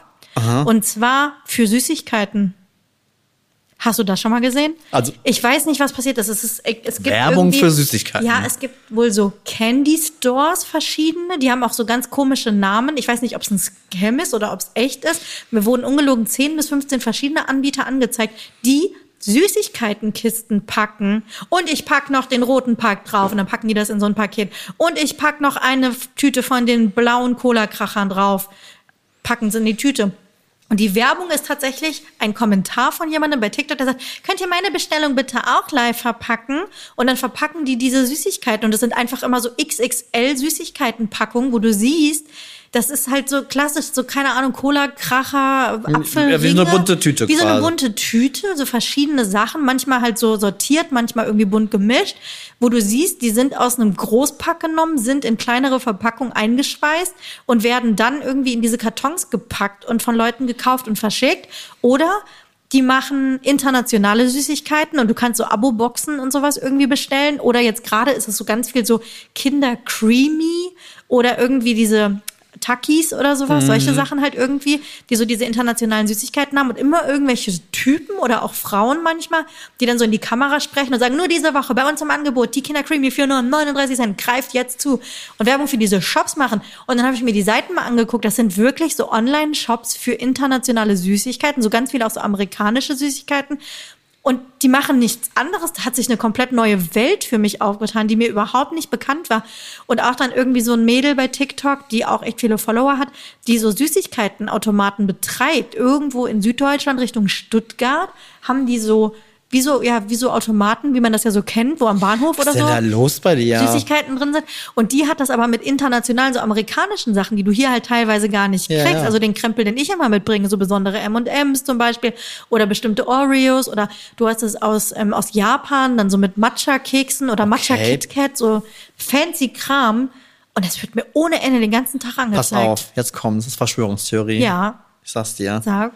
Und zwar für Süßigkeiten. Hast du das schon mal gesehen? Also- ich weiß nicht, was passiert ist. Es, ist, es gibt Werbung für Süßigkeiten. Ja, es gibt wohl so Candy Stores verschiedene. Die haben auch so ganz komische Namen. Ich weiß nicht, ob es ein Scam ist oder ob es echt ist. Mir wurden ungelogen 10 bis 15 verschiedene Anbieter angezeigt, die Süßigkeitenkisten packen und ich pack noch den roten Pack drauf und dann packen die das in so ein Paket und ich pack noch eine Tüte von den blauen Cola-Krachern drauf, packen sie in die Tüte. Und die Werbung ist tatsächlich ein Kommentar von jemandem bei TikTok, der sagt, könnt ihr meine Bestellung bitte auch live verpacken? Und dann verpacken die diese Süßigkeiten. Und das sind einfach immer so XXL Süßigkeitenpackungen, wo du siehst, das ist halt so klassisch, so keine Ahnung, Cola, Kracher, Apfel. ja, wie so eine bunte Tüte Wie so eine quasi. bunte Tüte, so verschiedene Sachen, manchmal halt so sortiert, manchmal irgendwie bunt gemischt, wo du siehst, die sind aus einem Großpack genommen, sind in kleinere Verpackungen eingeschweißt und werden dann irgendwie in diese Kartons gepackt und von Leuten gekauft und verschickt. Oder die machen internationale Süßigkeiten und du kannst so Abo-Boxen und sowas irgendwie bestellen. Oder jetzt gerade ist es so ganz viel so Kinder Creamy oder irgendwie diese Takis oder sowas, solche Mhm. Sachen halt irgendwie, die so diese internationalen Süßigkeiten haben und immer irgendwelche Typen oder auch Frauen manchmal, die dann so in die Kamera sprechen und sagen, nur diese Woche bei uns im Angebot, die Kinder Creamy für nur 39 Cent, greift jetzt zu und Werbung für diese Shops machen. Und dann habe ich mir die Seiten mal angeguckt, das sind wirklich so Online-Shops für internationale Süßigkeiten, so ganz viele auch so amerikanische Süßigkeiten. Und die machen nichts anderes. Da hat sich eine komplett neue Welt für mich aufgetan, die mir überhaupt nicht bekannt war. Und auch dann irgendwie so ein Mädel bei TikTok, die auch echt viele Follower hat, die so Süßigkeitenautomaten betreibt. Irgendwo in Süddeutschland Richtung Stuttgart haben die so, wie so, ja, wie so Automaten, wie man das ja so kennt, wo am Bahnhof oder Was ist so. denn da los bei dir? Süßigkeiten drin sind. Und die hat das aber mit internationalen, so amerikanischen Sachen, die du hier halt teilweise gar nicht Ja, kriegst. ja. Also den Krempel, den ich immer mitbringe, so besondere M&M's zum Beispiel oder bestimmte Oreos oder du hast es aus, ähm, aus Japan, dann so mit Matcha-Keksen oder Matcha-KitKat, so fancy Kram. Und das wird mir ohne Ende den ganzen Tag Pass angezeigt. auf, jetzt kommt das ist Verschwörungstheorie. Ja. Ich sag's dir. Sag.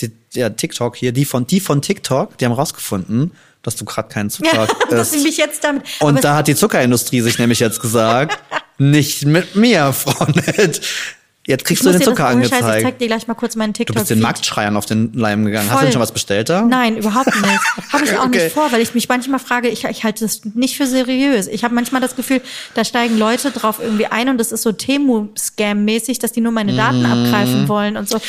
Die, ja, TikTok hier, die von, die von TikTok, die haben rausgefunden, dass du gerade keinen Zucker dass ich isst. mich jetzt damit. Und da hat die Zuckerindustrie sich nämlich jetzt gesagt, nicht mit mir, Frau Nett. Jetzt kriegst du den das Zucker ohne Scheiß, ich angezeigt. zeig dir gleich mal kurz meinen Du TikTok. bist den Marktschreiern auf den Leim gegangen. Hast du Voll. denn schon was bestellt da? Nein, überhaupt nicht. Habe ich auch Okay. nicht vor, weil ich mich manchmal frage, ich, ich halte das nicht für seriös. Ich habe manchmal das Gefühl, da steigen Leute drauf irgendwie ein und das ist so Temu-Scam-mäßig, dass die nur meine Daten Mhm. abgreifen wollen und so.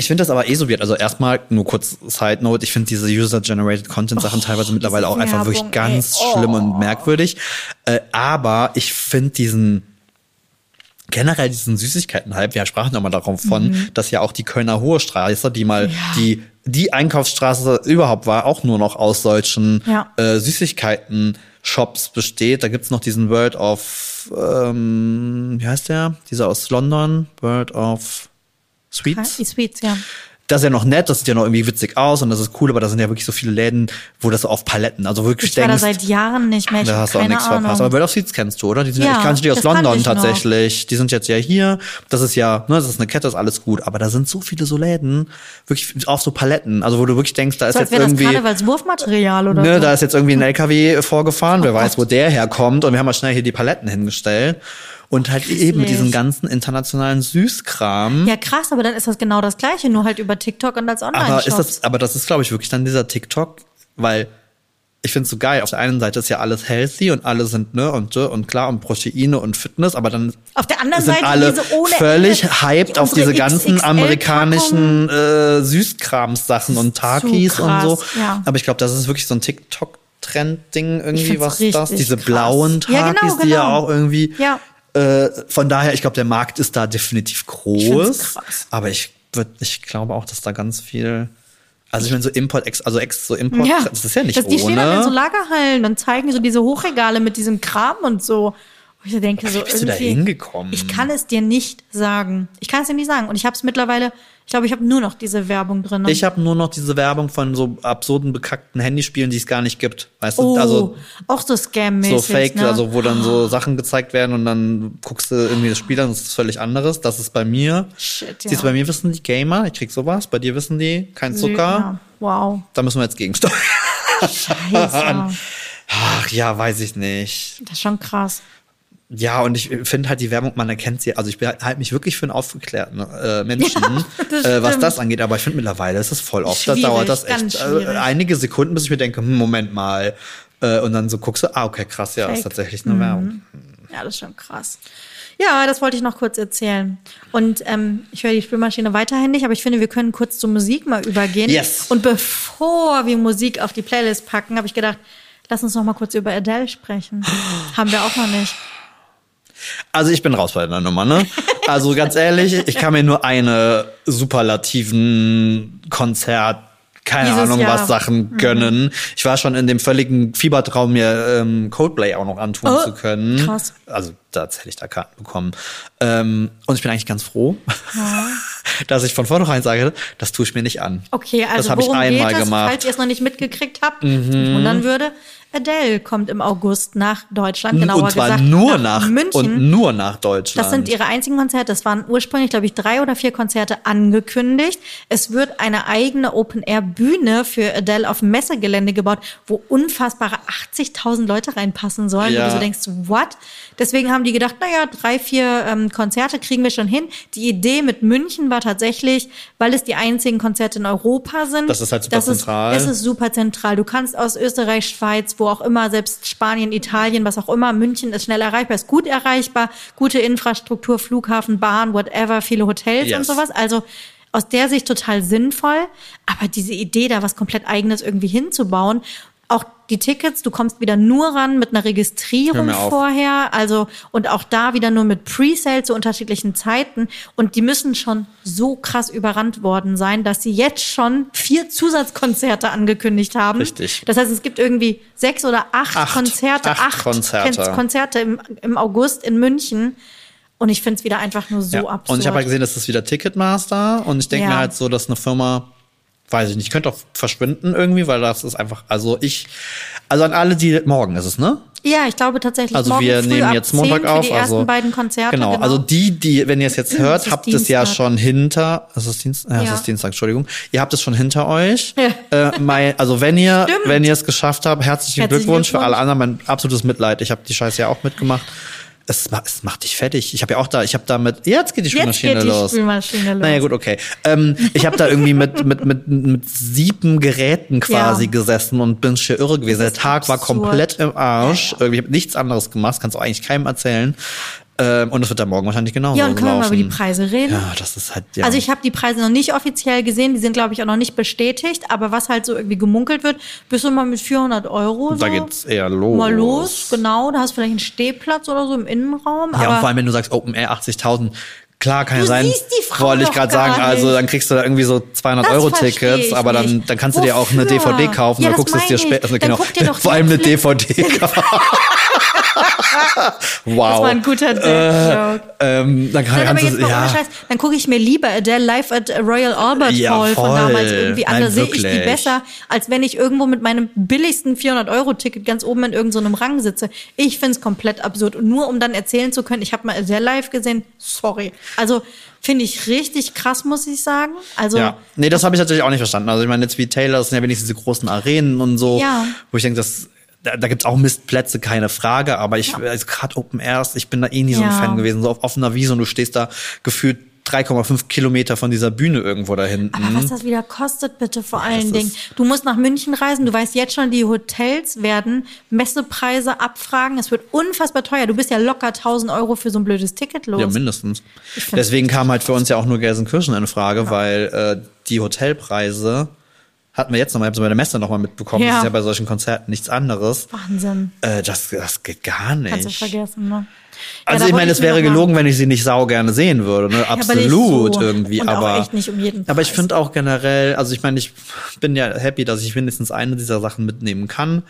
Ich finde das aber eh so weird. Also erstmal nur kurz Side Note. Ich finde diese User-Generated Content-Sachen teilweise mittlerweile auch einfach wirklich ganz ey. Oh. schlimm und merkwürdig. Äh, aber ich finde diesen generell diesen Süßigkeiten-Hype, wir sprachen ja mal darauf von, Mhm. dass ja auch die Kölner Hohe Straße, die mal Ja. die die Einkaufsstraße überhaupt war, auch nur noch aus solchen Ja. äh, Süßigkeiten-Shops besteht. Da gibt's noch diesen World of, ähm, wie heißt der? Dieser aus London, World of Sweets Sweets, ja. das ist ja noch nett, das sieht ja noch irgendwie witzig aus und das ist cool, aber da sind ja wirklich so viele Läden, wo das so auf Paletten, also wirklich Ich war da denkst, seit Jahren nicht mehr. Ich da hast du auch nichts Ahnung. verpasst. Aber World of Seeds kennst du, oder? Die sind ja, Ja, ich kannte die aus London ich noch. tatsächlich. Die sind jetzt ja hier. Das ist ja, ne, das ist eine Kette, ist alles gut. Aber da sind so viele so Läden, wirklich auf so Paletten. Also wo du wirklich denkst, da ist so jetzt wäre das irgendwie. Karnevalswurfmaterial oder Ne, so. da ist jetzt irgendwie ein LKW vorgefahren, wer Oh weiß, Gott. wo der herkommt. Und wir haben mal schnell hier die Paletten hingestellt. Und halt eben diesen ganzen internationalen Süßkram. ja, krass, aber dann ist das genau das Gleiche, nur halt über TikTok und als online aber ist das, aber das ist, glaube ich, wirklich dann dieser TikTok, weil ich finde es so geil. Auf der einen Seite ist ja alles healthy und alle sind, ne, und, und klar, und Proteine und Fitness, aber dann Auf der anderen sind Seite alle völlig Ende- hyped auf diese ganzen amerikanischen äh, Süßkrams-Sachen und Takis so und so. ja. Aber ich glaube, das ist wirklich so ein TikTok-Trend-Ding irgendwie, was das? Diese krass. blauen Ja, Takis, genau, die ja genau. auch irgendwie. Ja. Äh, von daher, ich glaube, der Markt ist da definitiv groß. krass. Aber ich würd, ich glaube auch, dass da ganz viel. Also ich meine, so Import, ex, also ex, so Import, Ja, das ist ja nicht das, die stehen dann in so ohne. Lagerhallen und zeigen so diese Hochregale mit diesem Kram und so. Wo ich denke, so bist du da hingekommen? Ich kann es dir nicht sagen. Ich kann es dir nicht sagen. Und ich habe es mittlerweile, ich glaube, ich habe nur noch diese Werbung drin. Ich habe nur noch diese Werbung von so absurden, bekackten Handyspielen, die es gar nicht gibt. Weißt du, oh, also auch so Scam-mäßig. so fake, ne? also wo dann so Sachen gezeigt werden und dann guckst du irgendwie das Spiel an, das ist völlig anderes. Das ist bei mir. Shit, Siehst du, ja. bei mir wissen die Gamer, ich krieg sowas, bei dir wissen die, kein Zucker. Ja. Wow. Da müssen wir jetzt gegensteuern. Scheiße. Ach ja, weiß ich nicht. Das ist schon krass. Ja, und ich finde halt die Werbung, man erkennt sie. Also ich halte mich wirklich für einen aufgeklärten äh, Menschen, das äh, was das angeht. Aber ich finde mittlerweile ist es voll oft. Da dauert das echt äh, einige Sekunden, bis ich mir denke, hm, Moment mal. Äh, und dann so guckst du, ah, okay, krass, ja, ist Fake. Mhm. tatsächlich eine Werbung. Ja, das ist schon krass. Ja, das wollte ich noch kurz erzählen. Und ähm, ich höre die Spülmaschine weiterhin nicht, aber ich finde, wir können kurz zur Musik mal übergehen. Yes. Und bevor wir Musik auf die Playlist packen, habe ich gedacht, lass uns noch mal kurz über Adele sprechen. Haben wir auch noch nicht. Also ich bin raus bei der Nummer, ne? Also ganz ehrlich, ich kann mir nur eine superlativen Konzert, keine Dieses Ahnung Jahr. was Sachen gönnen. Ich war schon in dem völligen Fiebertraum, mir ähm, Coldplay auch noch antun Oh, zu können. krass. Also da hätte ich da Karten bekommen. Ähm, und ich bin eigentlich ganz froh, dass ich von vornherein sage, das tue ich mir nicht an. Okay, also das habe ich einmal geht es, gemacht. Mhm. falls ihr es noch nicht mitgekriegt habt, mich wundern würde. Adele kommt im August nach Deutschland, genauer und zwar gesagt nur nach, München. und nur nach Deutschland. Das sind ihre einzigen Konzerte. Es waren ursprünglich, glaube ich, drei oder vier Konzerte angekündigt. Es wird eine eigene Open-Air-Bühne für Adele auf dem Messegelände gebaut, wo unfassbare 80.000 Leute reinpassen sollen. Ja. Wo du so denkst, what? Deswegen haben die gedacht, naja, drei, vier ähm, Konzerte kriegen wir schon hin. Die Idee mit München war tatsächlich, weil es die einzigen Konzerte in Europa sind. Das ist halt super das ist, zentral. Das ist super zentral. Du kannst aus Österreich, Schweiz, wo auch immer, selbst Spanien, Italien, was auch immer, München ist schnell erreichbar, ist gut erreichbar, gute Infrastruktur, Flughafen, Bahn, whatever, viele Hotels Yes. und sowas. Also aus der Sicht total sinnvoll. Aber diese Idee, da was komplett eigenes irgendwie hinzubauen, die Tickets, du kommst wieder nur ran mit einer Registrierung vorher, also und auch da wieder nur mit Presale zu unterschiedlichen Zeiten und die müssen schon so krass überrannt worden sein, dass sie jetzt schon vier Zusatzkonzerte angekündigt haben. Richtig. Das heißt, es gibt irgendwie sechs oder acht, Acht. Konzerte, Acht Konzerte. Kon- Konzerte im, im August in München und ich finde es wieder einfach nur so ja. absurd. Und ich habe halt gesehen, das ist wieder Ticketmaster und ich denke Ja. mir halt so, dass eine Firma, weiß ich nicht, könnte auch verschwinden irgendwie, weil das ist einfach, also ich, also an alle, die, morgen ist es, ne? ja, ich glaube tatsächlich. Also wir nehmen jetzt 10 Montag auf. Die ersten also, beiden Konzerte. Genau, also die, die, wenn ihr es jetzt hört, ist habt es ja Dienstag. schon hinter, es ist Dienstag, ja, es Ja. ist Dienstag, Entschuldigung. Ihr habt es schon hinter euch. Ja. Äh, mein, also wenn ihr, Stimmt. wenn ihr es geschafft habt, herzlichen, Herzlichen Glückwunsch. Für alle Glückwunsch. anderen, mein absolutes Mitleid. Ich habe die Scheiße ja auch mitgemacht. Es, es macht dich fertig. Ich habe ja auch da, ich habe da mit, jetzt geht die Jetzt Spülmaschine geht die los. Spülmaschine los. Naja, gut, okay. Ähm, ich habe da irgendwie mit, mit, mit, mit sieben Geräten quasi Ja. gesessen und bin schier irre gewesen. Der Tag war absurd. komplett im Arsch. Irgendwie Ich habe nichts anderes gemacht, kannst du eigentlich keinem erzählen. Ähm, und das wird dann morgen wahrscheinlich genauso Ja, und können wir mal über die laufen. Preise reden? Ja, das ist halt, ja. Also ich habe die Preise noch nicht offiziell gesehen, die sind glaube ich auch noch nicht bestätigt, aber was halt so irgendwie gemunkelt wird, bist du mal mit 400 Euro da so geht's eher los. mal los, genau, da hast du vielleicht einen Stehplatz oder so im Innenraum, Ja, und vor allem, wenn du sagst Open Air 80.000, klar kann ja Du sein. siehst die Frau Wollte ich gerade sagen, also nicht. dann kriegst du da irgendwie so 200 Das Euro Tickets, aber dann, dann kannst du dir auch eine Wofür? DVD kaufen, Ja, dann das guckst du es dir später, also genau, vor allem eine DVD kaufen. wow. Das war ein guter Dad-Joke. Ähm, dann kann ohne ja. Scheiß, dann gucke ich mir lieber Adele live at Royal Albert Ja, Hall von voll. damals irgendwie an. Da Nein, sehe ich die besser, als wenn ich irgendwo mit meinem billigsten 400-Euro-Ticket ganz oben in irgendeinem so Rang sitze. Ich finde es komplett absurd. Und nur um dann erzählen zu können, ich habe mal Adele live gesehen, sorry. Also finde ich richtig krass, muss ich sagen. Also Ja, nee, das habe ich natürlich auch nicht verstanden. Also ich meine, jetzt wie Taylor, das sind ja wenigstens diese großen Arenen und so, Ja. wo ich denke, das da, da gibt's auch Mistplätze, keine Frage, aber ich, also gerade Open Airs, ich bin da eh nie so ein Ja. Fan gewesen, so auf offener Wiese und du stehst da gefühlt 3,5 Kilometer von dieser Bühne irgendwo da hinten. Aber was das wieder kostet, bitte vor allen das Dingen. Du musst nach München reisen, du weißt jetzt schon, die Hotels werden Messepreise abfragen. Es wird unfassbar teuer. Du bist ja locker 1000 Euro für so ein blödes Ticket los. Ja, mindestens. Deswegen kam halt für uns ja auch nur Gelsenkirchen in Frage, weil äh, die Hotelpreise hatten wir jetzt nochmal, ich habe bei der Messe nochmal mitbekommen, Ja. das ist ja bei solchen Konzerten nichts anderes. Wahnsinn. Äh, das, das geht gar nicht. Kannst du vergessen, ne? Also Ja, ich meine, es wäre gelogen, wenn ich sie nicht sau gerne sehen würde, ne? Absolut so. irgendwie. Und auch aber echt nicht um jeden Aber ich finde auch generell, also ich meine, ich bin ja happy, dass ich mindestens eine dieser Sachen mitnehmen kann.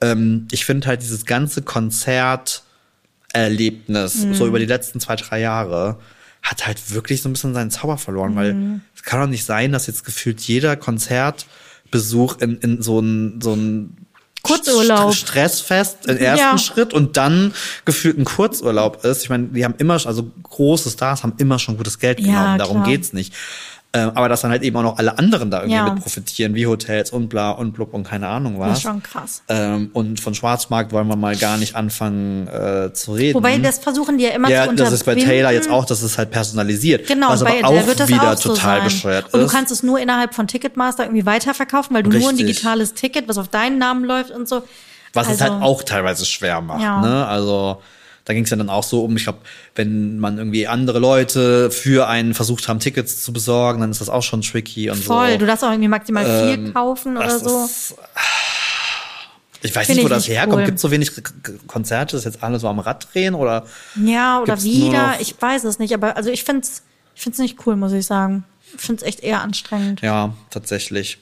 Ähm, ich finde halt dieses ganze Konzerterlebnis, Mhm. so über die letzten zwei, drei Jahre, hat halt wirklich so ein bisschen seinen Zauber verloren, weil Mhm. es kann doch nicht sein, dass jetzt gefühlt jeder Konzertbesuch in, in so ein, so ein Kurzurlaub. St- Stressfest im ersten Ja. Schritt und dann gefühlt ein Kurzurlaub ist. Ich meine, die haben immer, schon- also große Stars haben immer schon gutes Geld Ja, genommen, darum klar. geht's nicht. Ähm, aber dass dann halt eben auch noch alle anderen da irgendwie Ja. mit profitieren, wie Hotels und bla und blub und keine Ahnung was. Das ist schon krass. Ähm, und von Schwarzmarkt wollen wir mal gar nicht anfangen äh, zu reden. Wobei, das versuchen die ja immer ja, zu das ist bei unterbinden. Taylor jetzt auch, das ist halt personalisiert. Genau, was bei aber auch wird das wieder auch so total sein. bescheuert Und du ist. kannst es nur innerhalb von Ticketmaster irgendwie weiterverkaufen, weil du nur ein Richtig. digitales Ticket, was auf deinen Namen läuft und so. Was es Also, halt auch teilweise schwer macht. Ja. Ne? Also da ging es ja dann auch so um, ich glaube, wenn man irgendwie andere Leute für einen versucht haben, Tickets zu besorgen, dann ist das auch schon tricky und Voll, so. du darfst auch irgendwie maximal viel kaufen oder so. ist- ich weiß Find nicht, wo das nicht herkommt. cool. Gibt es so wenig Konzerte, ist jetzt alle so am Rad drehen oder? Ja, oder wieder, ich weiß es nicht, aber also ich find's, ich find's nicht cool, muss ich sagen. Ich find's echt eher anstrengend. Ja, tatsächlich.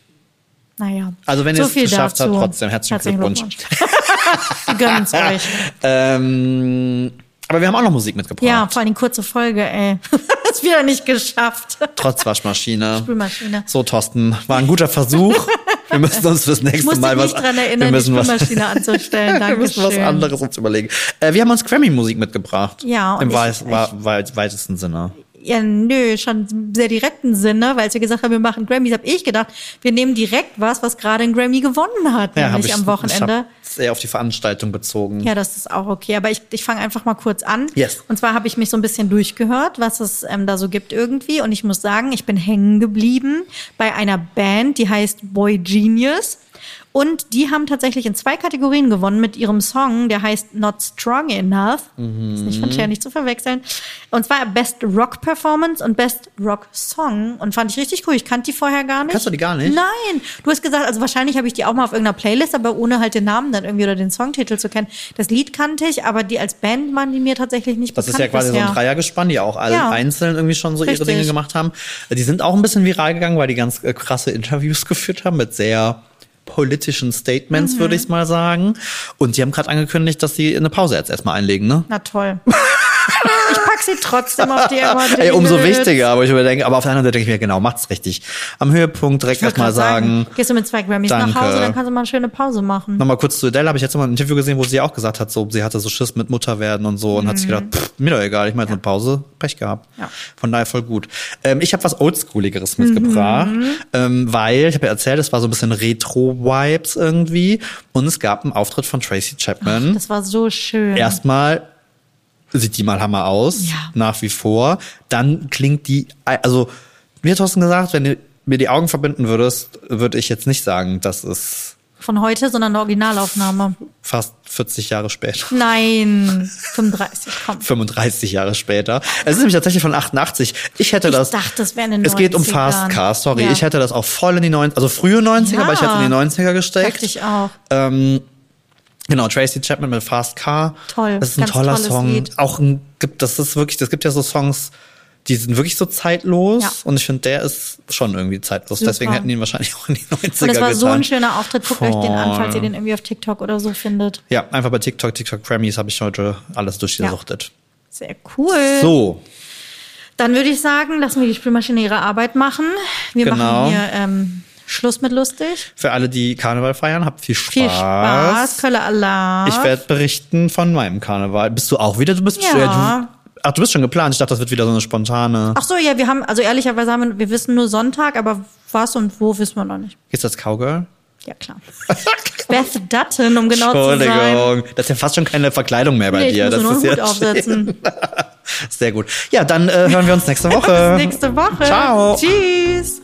Naja. Also wenn so ihr es geschafft dazu. habt, trotzdem herzlichen Glückwunsch. Wir gönnen's euch. Ähm, aber wir haben auch noch Musik mitgebracht. Ja, vor allem kurze Folge, ey. Ist wieder nicht geschafft. Trotz Waschmaschine. Spülmaschine. So, Thorsten, war ein guter Versuch. Wir müssen uns fürs Ich nächste muss Mal was. dran wir erinnern, die müssen was, Spülmaschine anzustellen. wir müssen was Dankeschön. anderes uns überlegen. Äh, wir haben uns Grammy-Musik mitgebracht. Ja, und Im ich- weiß, ich- weitesten Sinne. Ja, nö, schon sehr direkten Sinne, weil sie gesagt haben, wir machen Grammys, habe ich gedacht, wir nehmen direkt was, was gerade einen Grammy gewonnen hat, Ja, nämlich ich, am Ich Wochenende. hab sehr auf die Veranstaltung bezogen. Ja, das ist auch okay. Aber ich, ich fange einfach mal kurz an. Yes. Und zwar habe ich mich so ein bisschen durchgehört, was es ähm, da so gibt irgendwie. Und ich muss sagen, ich bin hängen geblieben bei einer Band, die heißt Boy Genius. Und die haben tatsächlich in zwei Kategorien gewonnen mit ihrem Song, der heißt Not Strong Enough. Ist nicht von Cher nicht zu verwechseln. Und zwar Best Rock Performance und Best Rock Song. Und fand ich richtig cool. Ich kannte die vorher gar nicht. Kannst du die gar nicht? Nein. Du hast gesagt, also wahrscheinlich habe ich die auch mal auf irgendeiner Playlist, aber ohne halt den Namen dann irgendwie oder den Songtitel zu kennen. Das Lied kannte ich, aber die als Band waren die mir tatsächlich nicht Das ist bekannt ja quasi so bisher. ein Dreiergespann, die auch alle Ja. einzeln irgendwie schon so ihre Richtig. Dinge gemacht haben. Die sind auch ein bisschen viral gegangen, weil die ganz äh, krasse Interviews geführt haben mit sehr politischen Statements, Mhm. würde ich mal sagen. Und die haben gerade angekündigt, dass sie eine Pause jetzt erstmal einlegen, ne? Na toll. pack sie trotzdem auf die Evergreen. Ey, umso wichtiger, aber ich überdenke, aber auf der anderen Seite denke ich mir, genau, macht's richtig. Am Höhepunkt direkt erstmal grad sagen, Gehst du mit zwei Grammys Danke. nach Hause, dann kannst du mal eine schöne Pause machen. Nochmal kurz zu Adele, habe ich jetzt mal ein Interview gesehen, wo sie auch gesagt hat, so, sie hatte so Schiss mit Mutter werden und so und hat sich gedacht, pff, mir doch egal, ich mache jetzt eine Pause, Pech gehabt. Mhm. Ja. Von daher voll gut. Ähm, ich habe was Oldschooligeres mitgebracht, Mhm. ähm, weil, ich habe ja erzählt, es war so ein bisschen Retro-Vibes irgendwie und es gab einen Auftritt von Tracy Chapman. Das war so schön. Erstmal sieht die mal Hammer aus, Ja. nach wie vor. Dann klingt die, also, wie hat Thorsten gesagt, wenn du mir die Augen verbinden würdest, würde ich jetzt nicht sagen, das ist Von heute, sondern eine Originalaufnahme. fast 40 Jahre später. Nein, 35, komm. 35 Jahre später. Es ist nämlich tatsächlich von 88. Ich hätte das. dachte, es wäre in den Es geht um 90ern. Fast Car, sorry. Ja. Ich hätte das auch voll in die 90er, also frühe 90er, Ja. aber ich hätte in die 90er gesteckt. Dachte ich auch. Ähm, genau, Tracy Chapman mit Fast Car. Toll, Das ist ein toller Song. Lied. Auch ein, gibt, das ist wirklich, das gibt ja so Songs, die sind wirklich so zeitlos. Ja. Und ich finde, der ist schon irgendwie zeitlos. Super. Deswegen hätten die ihn wahrscheinlich auch in die 90er Und es war getan. so ein schöner Auftritt. Guckt euch den an, falls ihr Voll. den irgendwie auf TikTok oder so findet. Ja, einfach bei TikTok, TikTok Grammys habe ich heute alles durchgesuchtet. Sehr cool. So, Dann würde ich sagen, lassen wir die Spülmaschine ihre Arbeit machen. Wir Genau. machen hier ähm, Schluss mit lustig. für alle, die Karneval feiern, habt viel Spaß. Viel Spaß, Kölle Allah. Ich werde berichten von meinem Karneval. Bist du auch wieder? Du bist Ja. du, Ach, du bist schon geplant. Ich dachte, das wird wieder so eine spontane. Ach so, ja, wir haben, also ehrlicherweise haben wir, wir wissen nur Sonntag, aber was und wo wissen wir noch nicht. Ist das Cowgirl? Ja, klar. Beth Dutton, um genau zu sein. Entschuldigung. Das ist ja fast schon keine Verkleidung mehr bei Nee, ich dir. muss das nur ist einen Hut aufsetzen. Sehr gut. Ja, dann äh, hören wir uns nächste Woche. Bis nächste Woche. Ciao. Tschüss.